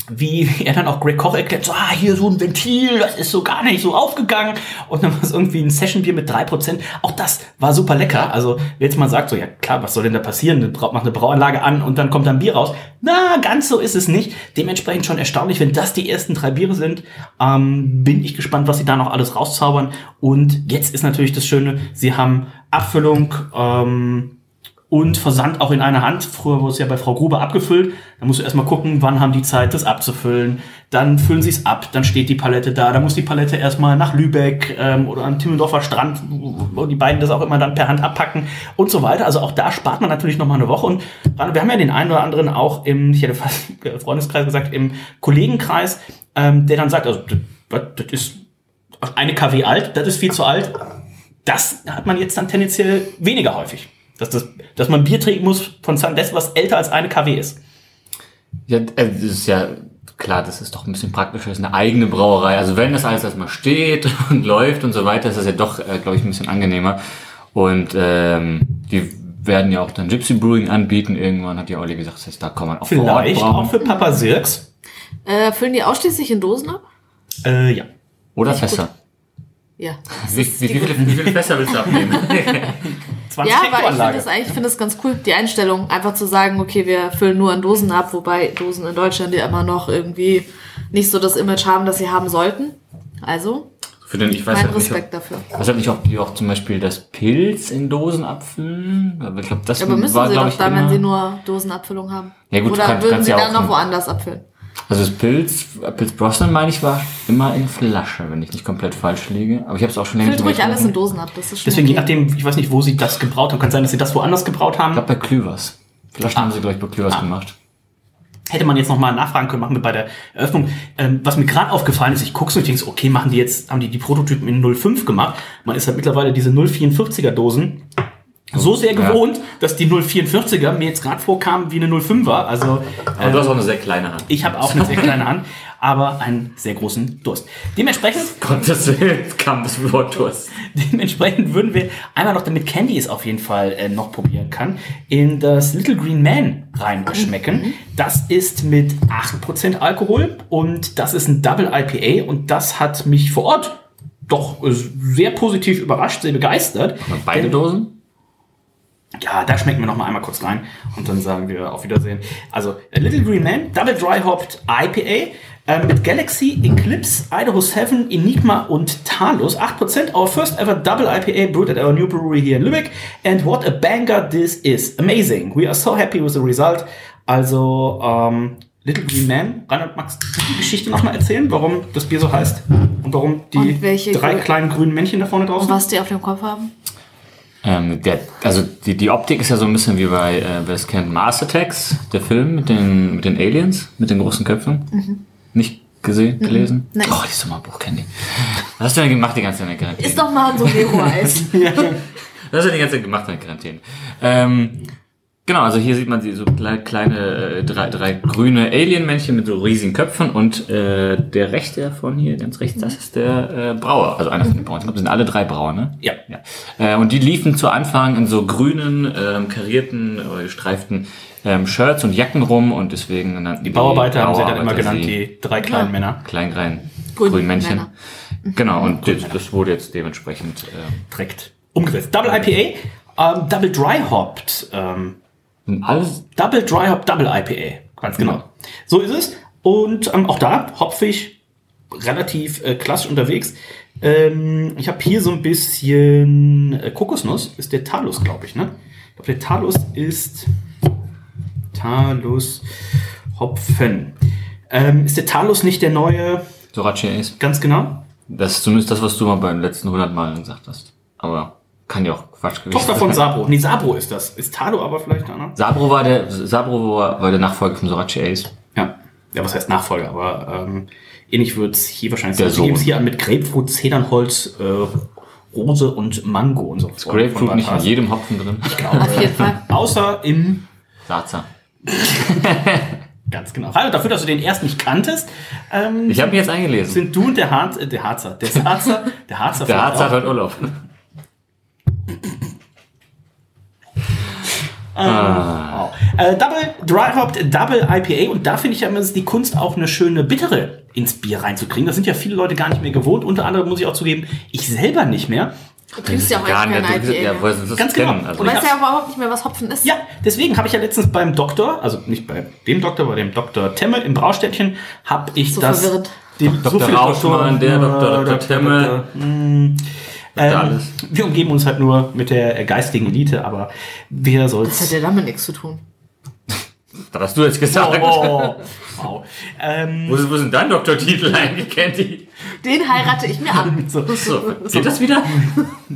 wie [LAUGHS] er dann auch Greg Koch erklärt, so, ah, hier so ein Ventil, das ist so gar nicht so aufgegangen. Und dann war es irgendwie ein Session-Bier mit 3%. Auch das war super lecker. Also, wer jetzt mal sagt, so, ja klar, was soll denn da passieren? Du brauch- Mach eine Brauanlage an und dann kommt dann Bier raus. Na, ganz so ist es nicht. Dementsprechend schon erstaunlich, wenn das die ersten drei Biere sind. Ähm, bin ich gespannt, was sie da noch alles rauszaubern. Und jetzt ist natürlich das Schöne, sie haben Abfüllung, ähm, und Versand auch in einer Hand. Früher wurde es ja bei Frau Gruber abgefüllt. Da musst du erstmal gucken, wann haben die Zeit, das abzufüllen. Dann füllen sie es ab, dann steht die Palette da. Da muss die Palette erstmal nach Lübeck ähm, oder am Timmendorfer Strand, wo die beiden das auch immer dann per Hand abpacken und so weiter. Also auch da spart man natürlich nochmal eine Woche. Und wir haben ja den einen oder anderen auch im, ich hätte fast [LAUGHS] Freundeskreis gesagt, im Kollegenkreis, ähm, der dann sagt, also das, das ist eine KW alt, das ist viel zu alt. Das hat man jetzt dann tendenziell weniger häufig. Dass, das, dass man Bier trinken muss von Sandes, was älter als eine KW ist. Ja, äh, das ist ja klar, das ist doch ein bisschen praktischer als eine eigene Brauerei. Also wenn das alles erstmal steht [LAUGHS] und läuft und so weiter, ist das ja doch, äh, glaube ich, ein bisschen angenehmer. Und ähm, die werden ja auch dann Gypsy Brewing anbieten. Irgendwann hat ja Olli gesagt, das heißt, da kann man auch vor Ort Vielleicht auch für Papa Sirks. äh, füllen die ausschließlich in Dosen ab? Äh, ja. Oder Fässer. Ja. Wie, wie, wie, viele, wie viele Fässer willst du abnehmen? [LAUGHS] 20 Ja, aber ich finde das finde das ganz cool, die Einstellung, einfach zu sagen, okay, wir füllen nur in Dosen ab, wobei Dosen in Deutschland ja immer noch irgendwie nicht so das Image haben, das sie haben sollten. Also, Für den, ich weiß mein halt nicht, ob, Respekt dafür. ich weiß halt nicht, ob die auch zum Beispiel das Pilz in Dosen abfüllen. Aber ich glaube, das Aber müssen war, sie doch ich, dann, wenn sie nur Dosenabfüllung haben. Ja, gut, Oder kannst- würden sie ja dann noch woanders abfüllen? Also das Pilz, Pilz Brosnan meine ich war immer in Flasche, wenn ich nicht komplett falsch liege. Aber ich habe es auch schon länger Füllt nicht mehr ruhig alles in. Dosen ab. Das ist schon Deswegen, je okay. nachdem, ich weiß nicht, wo sie das gebraut haben, kann sein, dass sie das woanders gebraut haben. Ich glaube bei Klüvers. Flaschen haben sie gleich bei Klüvers Ah. gemacht. Hätte man jetzt noch mal nachfragen können, machen wir bei der Eröffnung. Ähm, was mir gerade aufgefallen ist, ich gucke so und ich denke so, okay, machen die jetzt, haben die die Prototypen in 05 gemacht. Man ist halt mittlerweile diese 044er Dosen so sehr Ja. gewohnt, dass die 044er mir jetzt gerade vorkamen wie eine 05er. Also Aber du hast auch eine sehr kleine Hand. ich habe auch eine sehr kleine Hand, aber einen sehr großen Durst. Dementsprechend [LAUGHS] Gottes Willen, kam das Wort Durst. Dementsprechend würden wir einmal noch, damit Candy es auf jeden Fall äh, noch probieren kann, in das Little Green Man reinschmecken. Das ist mit 8% Alkohol und das ist ein Double IPA und das hat mich vor Ort doch äh, sehr positiv überrascht, sehr begeistert. Beide Dosen? Ja, da schmecken wir noch mal einmal kurz rein und dann sagen wir auf Wiedersehen. Also Little Green Man, Double Dry Hopped IPA äh, mit Galaxy, Eclipse, Idaho 7, Enigma und Talos. 8% our first ever Double IPA brewed at our new brewery here in Lübeck. And what a banger this is. Amazing. We are so happy with the result. Also, ähm, Little Green Man. Reinhard, magst du die Geschichte noch mal erzählen, warum das Bier so heißt? Und warum die Und drei kleinen grünen Männchen da vorne draußen? Was die auf dem Kopf haben? Ähm, der, also die, die Optik ist ja so ein bisschen wie bei, äh, wer es kennt, Mars Attacks, der Film mit den, mit den Aliens, mit den großen Köpfen. Mhm. Nicht gesehen, gelesen? Nein. Oh, dieses Sommerbuch kennt die. Was hast du denn gemacht die ganze Zeit in der Quarantäne? Ist doch mal so Lego-Eis. [LAUGHS] Das hast du die ganze Zeit gemacht in der Quarantäne. Ähm, genau, also hier sieht man die so klei- kleine, äh, drei, drei grüne Alien-Männchen mit so riesigen Köpfen und äh, der rechte davon hier, ganz rechts, das ist der äh, Brauer, also einer von den Brauern. Ich glaube, das sind alle drei Brauer, ne? Ja. ja. Äh, und die liefen zu Anfang in so grünen, ähm, karierten oder gestreiften ähm, Shirts und Jacken rum und deswegen nannten Die Bauarbeiter haben sie dann immer genannt, sie die drei kleinen Ja. Männer. Kleingrein, Grün- Grünmännchen. Männer. Genau, und das, das wurde jetzt dementsprechend äh, direkt umgesetzt. Double IPA, ähm, Double Dry Hopped, ähm, alles Double Dry Hop, Double IPA. Ganz genau. So ist es. Und ähm, auch da hopfig relativ äh, klassisch unterwegs. Ähm, ich habe hier so ein bisschen äh, Kokosnuss, ist der Talus, glaube ich, ne? Ich glaube, der Talus ist Talus Hopfen. Ähm, ist der Talus nicht der neue, Sorachi Ace. ganz genau? Das ist zumindest das, was du mal beim letzten 100 Mal gesagt hast. Aber kann ja auch Quatsch gewesen Tochter von Sabro. Nee, Sabro ist das. Ist Talo aber vielleicht einer? Sabro war der, Sabro war, war der Nachfolger von Sorachi Ace. Ja. Ja, was heißt Nachfolger? Aber ähm, ähnlich wird es hier wahrscheinlich Der sein. Sie geben es Sohn. hier an mit Grapefruit, Zedernholz, äh, Rose und Mango und so. Ist Grapefruit nicht in jedem Hopfen drin? Auf jeden Fall. Außer im, Saza. [LAUGHS] ganz genau. Hallo, dafür, dass du den erst nicht kanntest, ähm, Ich habe mich jetzt eingelesen. sind du und der, Harz, äh, der Harzer, der Harzer, der Harzer, Der Harz vielleicht hat heute Urlaub. Wow. Äh, Double Dry Hopped Double IPA und da finde ich ja immer, die Kunst auch eine schöne bittere ins Bier reinzukriegen. Das sind ja viele Leute gar nicht mehr gewohnt. Unter anderem muss ich auch zugeben, ich selber nicht mehr. Du trinkst ja auch Gar nicht. Du, IPA. ja, mehr. woher du das Ganz genau. Also, Du weißt ja überhaupt nicht mehr, was Hopfen ist. Ja, deswegen habe ich ja letztens beim Doktor, also nicht bei dem Doktor, bei dem Dr. Temme im Braustädtchen, habe ich So das. verwirrend. Den, Dr. viele Rauschmann, der Dr. Dr. Temme. Ähm, alles. wir umgeben uns halt nur mit der äh, geistigen Elite, aber wer Das soll's. hat ja damit nichts zu tun. [LAUGHS] das hast du jetzt gesagt. Oh, [LAUGHS] wow. Ähm, Wo, ist, wo sind dein Doktortitel eigentlich, Candy? Den heirate ich mir ab. [LAUGHS] so, So, geht das wieder?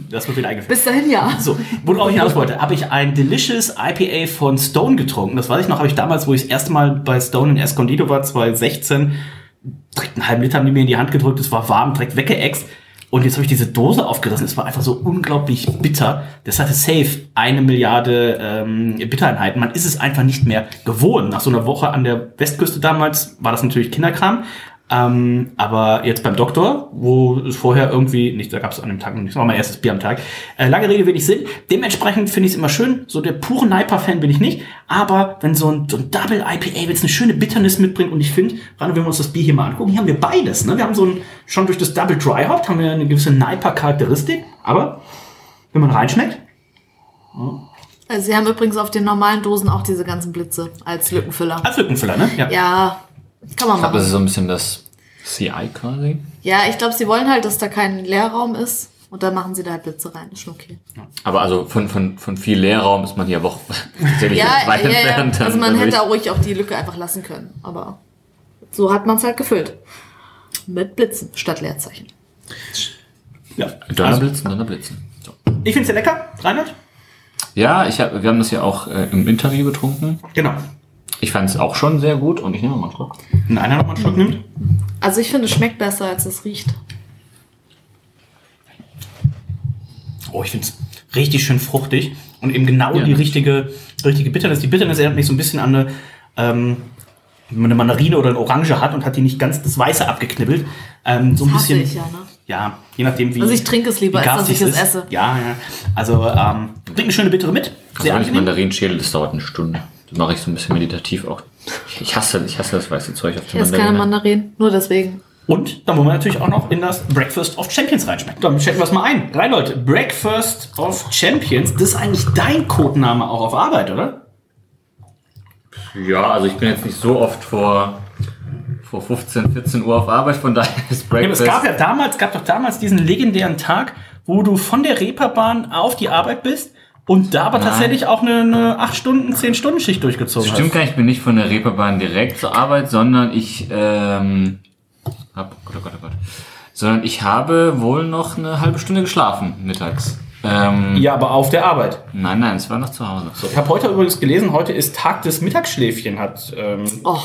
das wird wieder eingeführt. Bis dahin ja. So, worauf ich hinaus wollte, habe ich ein Delicious IPA von Stone getrunken. Das weiß ich noch, habe ich damals, wo ich das erste Mal bei Stone in Escondido war, 2016, direkt einen halben Liter haben die mir in die Hand gedrückt, es war warm, direkt weggeext. Und jetzt habe ich diese Dose aufgerissen. Es war einfach so unglaublich bitter. Das hatte safe eine Milliarde ähm, Bittereinheiten. Man ist es einfach nicht mehr gewohnt. Nach so einer Woche an der Westküste damals war das natürlich Kinderkram. Ähm, aber jetzt beim Doktor, wo es vorher irgendwie, nicht, da gab es an dem Tag noch nicht, das war mein erstes Bier am Tag. Äh, lange Rede, wenig Sinn. Dementsprechend finde ich es immer schön. So der pure Niper-Fan bin ich nicht. Aber wenn so ein, so ein Double IPA jetzt eine schöne Bitterness mitbringt und ich finde, gerade wenn wir uns das Bier hier mal angucken, hier haben wir beides. Ne? Wir haben so ein, schon durch das Double Dry Hop haben wir eine gewisse Niper-Charakteristik. Aber wenn man reinschmeckt, Also sie haben übrigens auf den normalen Dosen auch diese ganzen Blitze als Lückenfüller. als Lückenfüller, ne? Ja. Ja, kann man Ich glaube, das ist so ein bisschen das CI quasi. Ja, ich glaube, sie wollen halt, dass da kein Leerraum ist. Und da machen sie da halt Blitze rein. Ist schon okay. Aber also von, von, von viel Leerraum ist man hier aber auch [LAUGHS] tatsächlich Ja, weit ja, ja. entfernt. Also Dann- man dann würde hätte auch ruhig auch die Lücke einfach lassen können. Aber so hat man es halt gefüllt. Mit Blitzen statt Leerzeichen. Ja. Donnerblitzen, Donnerblitzen. So. Ich finde es sehr lecker. Reinhard? Ja, ich hab, wir haben das ja auch äh, im Interview getrunken. Genau. Ich fand es auch schon sehr gut und ich nehme mal einen Schluck. Wenn einer noch mal einen Schluck nimmt. Also ich finde, es schmeckt besser, als es riecht. Oh, ich finde es richtig schön fruchtig und eben genau Ja. die richtige, richtige Bitternis. Die Bitternis erinnert mich so ein bisschen an eine, ähm, eine Mandarine oder eine Orange hat und hat die nicht ganz das Weiße abgeknibbelt. Ähm, so ein Das bisschen. ich ja, ne? Ja, je nachdem wie. Also ich trinke es lieber, als dass ich es ist. esse. Ja, ja. Also ähm, bringt eine schöne Bittere mit. Sehr Also wenn ich. Mandarinen schäle, das dauert eine Stunde. Das mache ich so ein bisschen meditativ auch. Ich- Ich hasse, ich hasse das weiße Zeug auf Ich der esse keine. Mandarinen, nur deswegen. Und dann wollen wir natürlich auch noch in das Breakfast of Champions reinschmecken. Dann checken wir es mal ein. Reinhold, Breakfast of Champions, das ist eigentlich dein Codename auch auf Arbeit, oder? Ja, also ich bin jetzt nicht so oft vor, vor 15, 14 Uhr auf Arbeit, von daher ist Ja, aber es Breakfast. gab ja damals, gab doch damals diesen legendären Tag, wo du von der Reeperbahn auf die Arbeit bist und da aber Nein. tatsächlich auch eine, eine 8 Stunden, 10 Stunden Schicht durchgezogen Stimmt hast. gar nicht, ich bin nicht von der Reeperbahn direkt zur Arbeit, sondern ich, ähm, hab, Gott, oh Gott, oh Gott. Sondern ich habe wohl noch eine halbe Stunde geschlafen mittags. Ähm, Ja, aber auf der Arbeit. Nein, nein, es war noch zu Hause. Ich habe heute übrigens gelesen, heute ist Tag des Mittagsschläfchen, hat ähm, Oh,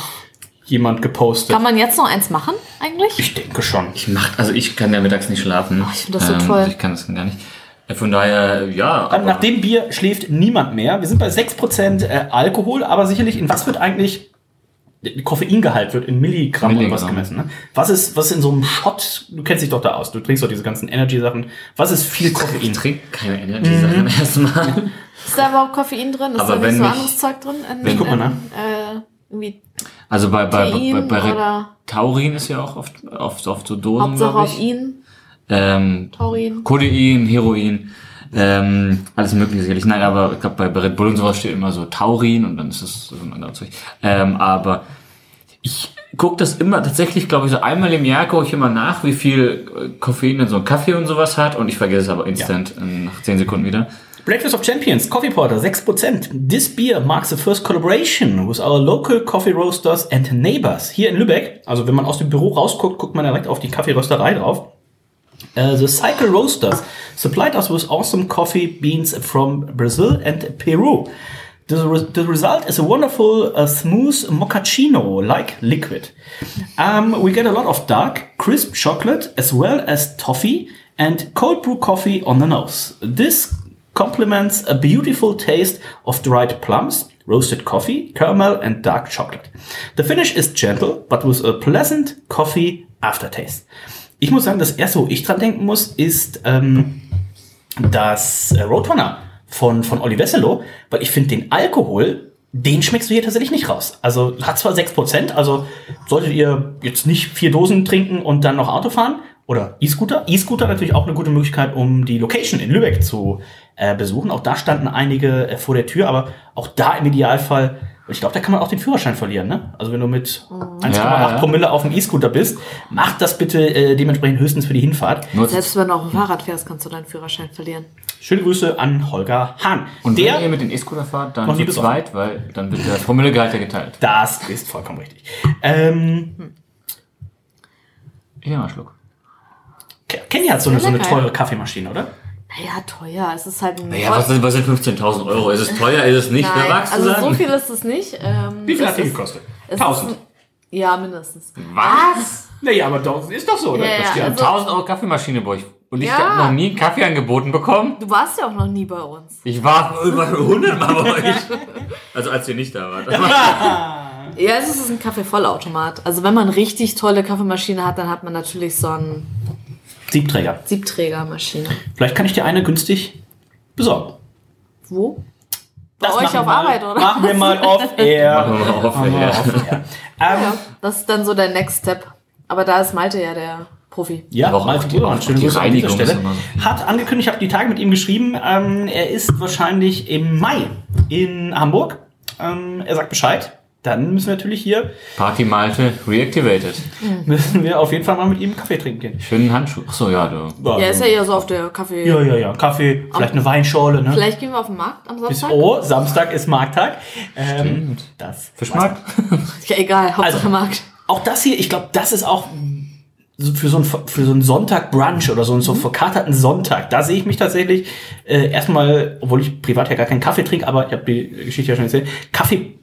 jemand gepostet. kann man jetzt noch eins machen eigentlich? Ich denke schon. Ich mach, also ich kann ja mittags nicht schlafen. ich find das so toll. also Ich kann das gar nicht. Äh, Von daher, ja. Dann, nach dem Bier schläft niemand mehr. Wir sind bei 6% äh, Alkohol, aber sicherlich in was wird eigentlich der Koffeingehalt wird in Milligramm oder was Milligramm. gemessen. Ne? Was ist was ist in so einem Shot? Du kennst dich doch da aus. Du trinkst doch diese ganzen Energy Sachen. Was ist viel Koffein? Ich trinke keine Energy-Sachen erstmal. Ist da überhaupt Koffein drin? Ist Aber da wenn nicht so mich- anderes Zeug drin? In, Ich guck mal in, nach. Äh, irgendwie Also bei, bei, bei, Tein bei, bei oder Taurin ist ja auch oft, oft, oft so Dosen, Hauptsache auf ich. ihn, Ähm, Taurin. Codein, Heroin, ähm, alles mögliche sicherlich. Nein, aber ich glaube bei, bei Red Bull und sowas steht immer so Taurin und dann ist es so ein anderes Zeug. Ähm, aber ich gucke das immer tatsächlich, glaube ich, so einmal im Jahr gucke ich immer nach, wie viel äh, Koffein in so ein Kaffee und sowas hat und ich vergesse es aber instant äh, nach 10 Sekunden wieder. Breakfast of Champions, Coffee Porter, 6%. This beer marks the first collaboration with our local coffee roasters and neighbors hier in Lübeck. Also wenn man aus dem Büro rausguckt, guckt man direkt auf die Kaffeerösterei drauf. Uh, the Cycle Roasters supplied us with awesome coffee beans from Brazil and Peru. The, re- the result is a wonderful, uh, smooth mochaccino-like liquid. Um, we get a lot of dark, crisp chocolate as well as toffee and cold brew coffee on the nose. This complements a beautiful taste of dried plums, roasted coffee, caramel, and dark chocolate. The finish is gentle, but with a pleasant coffee aftertaste. Ich muss sagen, das erste, wo ich dran denken muss, ist ähm, das äh, Roadrunner von, von Olli Wesselow, weil ich finde den Alkohol, den schmeckst du hier tatsächlich nicht raus. Also hat zwar 6%, also solltet ihr jetzt nicht vier Dosen trinken und dann noch Auto fahren oder E-Scooter. E-Scooter natürlich auch eine gute Möglichkeit, um die Location in Lübeck zu äh, besuchen. Auch da standen einige äh, vor der Tür, aber auch da im Idealfall, ich glaube, da kann man auch den Führerschein verlieren. Ne? Also wenn du mit 1,8 Ja, ja. Promille auf dem E-Scooter bist, mach das bitte äh, dementsprechend höchstens für die Hinfahrt. Selbst wenn du auf dem Fahrrad fährst, kannst du deinen Führerschein verlieren. Schöne Grüße an Holger Hahn. und der, wenn ihr mit den E-Scooter fahrt, dann Noch nie zu zweit, weil dann wird der Promillegehalt ja geteilt. das ist vollkommen richtig. Ähm, Ich nehme mal einen Schluck. Kenny hat so eine, so eine teure. Kaffeemaschine, oder? Naja, teuer. Es ist halt ein. Naja, was sind, was sind 15.000 Euro? Ist es teuer, ist es nicht? Nein, Wer magst du also sagen? so viel ist es nicht. Ähm, Wie viel hat die gekostet? es ist 1000. ein- Ja, mindestens. Was? Naja, aber doch, ist doch so, oder? Ja, ja, also- 1000 Euro Kaffeemaschine bei euch. Und ich Ja. habe noch nie einen Kaffee angeboten bekommen. Du warst ja auch noch nie bei uns. Ich war über 100 Mal bei euch. [LAUGHS] Also als ihr nicht da wart. [LAUGHS] Ja, es ist ein Kaffeevollautomat. Also wenn man richtig tolle Kaffeemaschine hat, dann hat man natürlich so eine Siebträger. Siebträgermaschine. Vielleicht kann ich dir eine günstig besorgen. Wo? Bei Das euch machen auf mal- Arbeit, oder? Machen wir mal off-air. [LAUGHS] Machen wir mal off-air. Ähm, Ja, das ist dann so der Next Step. Aber da ist Malte ja der Profi. Ja, Aber auch Malte die- Buhmann, auch schöne Grüße an dieser Stelle. Hat angekündigt, ich habe die Tage mit ihm geschrieben, ähm, er ist wahrscheinlich im Mai in Hamburg. Ähm, er sagt Bescheid. Dann müssen wir natürlich hier, Party Malte reactivated. müssen wir auf jeden Fall mal mit ihm einen Kaffee trinken gehen. Schönen Handschuh. Achso, ja, du. Ja, ist ja eher so auf der Kaffee. Ja, ja, ja. Kaffee, vielleicht eine Weinschorle, ne? Vielleicht gehen wir auf den Markt am Bis, Samstag. oh, Samstag ist Markttag. Ähm, das Fischmarkt? [LAUGHS] Ja, egal, Hauptsache Also, Markt. auch das hier, ich glaube, das ist auch so für so einen, für so einen Sonntag-Brunch oder so einen so verkaterten Sonntag. Da sehe ich mich tatsächlich äh, erstmal, obwohl ich privat ja gar keinen Kaffee trinke, aber ich habe die Geschichte ja schon erzählt, Kaffee,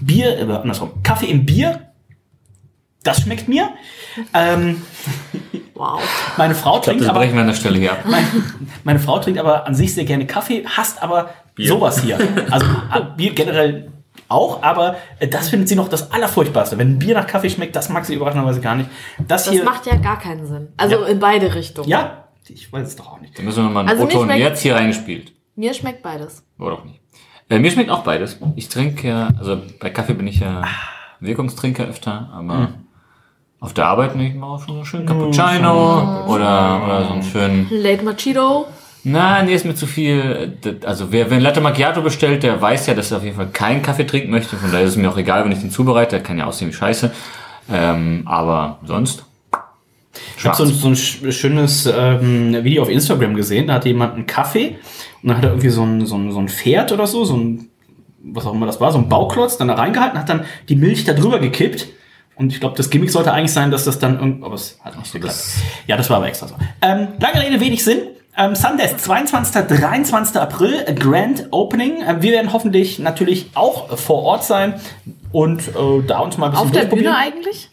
Bier, äh, andersrum, Kaffee im Bier, das schmeckt mir. Ähm, Wow. meine Frau trinkt das aber brechen wir an der Stelle hier ab. meine, meine Frau trinkt aber an sich sehr gerne Kaffee, hasst aber sowas hier. Also äh, Bier generell auch, aber äh, das findet sie noch das Allerfurchtbarste. Wenn ein Bier nach Kaffee schmeckt, das mag sie überraschenderweise gar nicht. Das, Das hier, macht ja gar keinen Sinn. Also Ja. in beide Richtungen. ja, ich weiß es doch auch nicht. Da müssen wir nochmal einen Also O-Ton schmeckt- jetzt hier reingespielt. Mir schmeckt beides. Oder auch nicht. Äh, mir schmeckt auch beides. Ich trinke ja, also bei Kaffee bin ich ja Wirkungstrinker öfter, aber auf der Arbeit nehme ich mal auch schon so einen schönen Cappuccino oder, oder so einen schönen. Late Machito. Na, nee, ist mir zu viel. Also wer, wer ein Latte Macchiato bestellt, der weiß ja, dass er auf jeden Fall keinen Kaffee trinken möchte. Von daher ist es mir auch egal, wenn ich den zubereite. Der kann ja aussehen wie Scheiße. Ähm, aber sonst. Ich habe so, ein- so ein sch- schönes ähm, Video auf Instagram gesehen. Da hatte jemand einen Kaffee und dann hat er irgendwie so ein, so ein, so ein Pferd oder so, so ein, was auch immer das war, so ein Bauklotz, dann da reingehalten, hat dann die Milch da drüber gekippt. Und ich glaube, das Gimmick sollte eigentlich sein, dass das dann irgendwie. Aber es hat nicht geklappt. Ja, das war aber extra so. Ähm, lange Rede, wenig Sinn. Ähm, Sundays, 22. 23. April, Grand Opening. Äh, wir werden hoffentlich natürlich auch vor Ort sein und äh, da uns mal ein bisschen Auf der. Bühne eigentlich?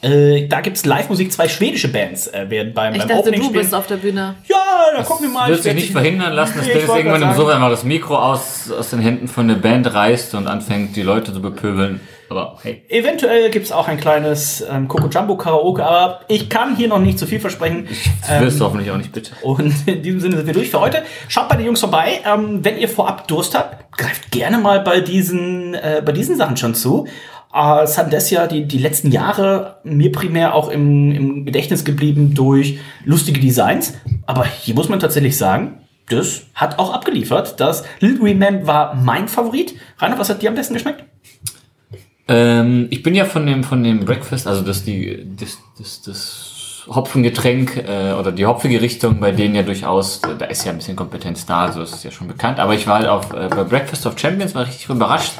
Äh, da gibt's Live-Musik, zwei schwedische Bands äh, werden beim, Ich beim dachte, Opening du bist auf der Bühne. Ja, da gucken wir mal. Wird Ich sich nicht verhindern lassen, dass wollte irgendwann im Sofa mal das Mikro aus, aus den Händen von der Band reißt und anfängt, die Leute zu bepöbeln. Aber hey. Eventuell gibt's auch ein kleines ähm, Coco Jumbo Karaoke, aber ich kann hier noch nicht zu viel versprechen. Das wirst du hoffentlich auch nicht, bitte. Und [LAUGHS] in diesem Sinne sind wir durch für heute. Schaut bei den Jungs vorbei. Ähm, wenn ihr vorab Durst habt, greift gerne mal bei diesen, äh, bei diesen Sachen schon zu. Äh, Sandesia, die, die letzten Jahre mir primär auch im, im Gedächtnis geblieben durch lustige Designs. Aber hier muss man tatsächlich sagen, das hat auch abgeliefert. Das Little Green Man war mein Favorit. Rainer, was hat dir am besten geschmeckt? Ähm, ich bin ja von dem, von dem Breakfast, also das, die, das, das, das Hopfengetränk äh, oder die hopfige Richtung, bei denen ja durchaus, da ist ja ein bisschen Kompetenz da, also das ist ja schon bekannt. Aber ich war halt auf, äh, bei Breakfast of Champions, war richtig überrascht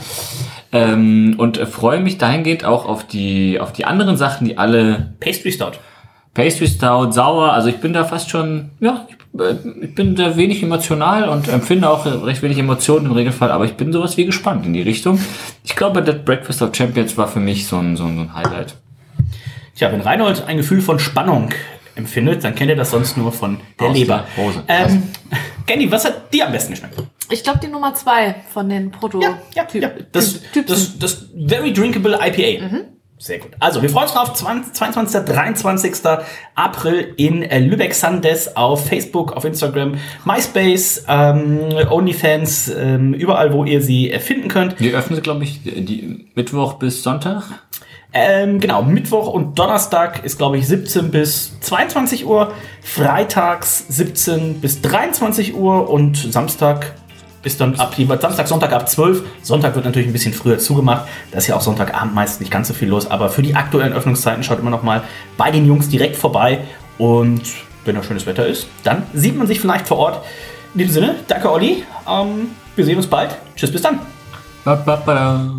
ähm, und äh, freue mich dahingehend auch auf die, auf die anderen Sachen, die alle Pastry Stout. Pastry Stout, sauer, also ich bin da fast schon, ja, ich, äh, ich bin da wenig emotional und empfinde auch recht wenig Emotionen im Regelfall, aber ich bin sowas wie gespannt in die Richtung. Ich glaube, das Breakfast of Champions war für mich so ein, so ein, so ein Highlight. Tja, wenn Reinhold ein Gefühl von Spannung empfindet, dann kennt er das sonst nur von der Aus Leber. der Hose. Ähm, Candy, was hat dir am besten geschmeckt? Ich glaube, die Nummer zwei von den proto Ja, ja. Das, das, das Very Drinkable IPA. Sehr gut. Also, wir freuen uns drauf. 20, 22. 23. April in äh, Lübeck Sundays auf Facebook, auf Instagram, MySpace, ähm, OnlyFans, ähm, überall, wo ihr sie äh, finden könnt. Die öffnen sie, glaube ich, die, die Mittwoch bis Sonntag. Ähm, genau, Mittwoch und Donnerstag ist, glaube ich, 17 bis 22 Uhr, freitags 17 bis 23 Uhr und Samstag ist dann ab Samstag, Sonntag ab 12. Sonntag wird natürlich ein bisschen früher zugemacht. Da ist ja auch Sonntagabend meist nicht ganz so viel los, aber für die aktuellen Öffnungszeiten schaut immer noch mal bei den Jungs direkt vorbei und wenn da schönes Wetter ist, dann sieht man sich vielleicht vor Ort. In diesem Sinne, danke Olli, ähm, wir sehen uns bald. Tschüss, bis dann. Ba, ba, ba.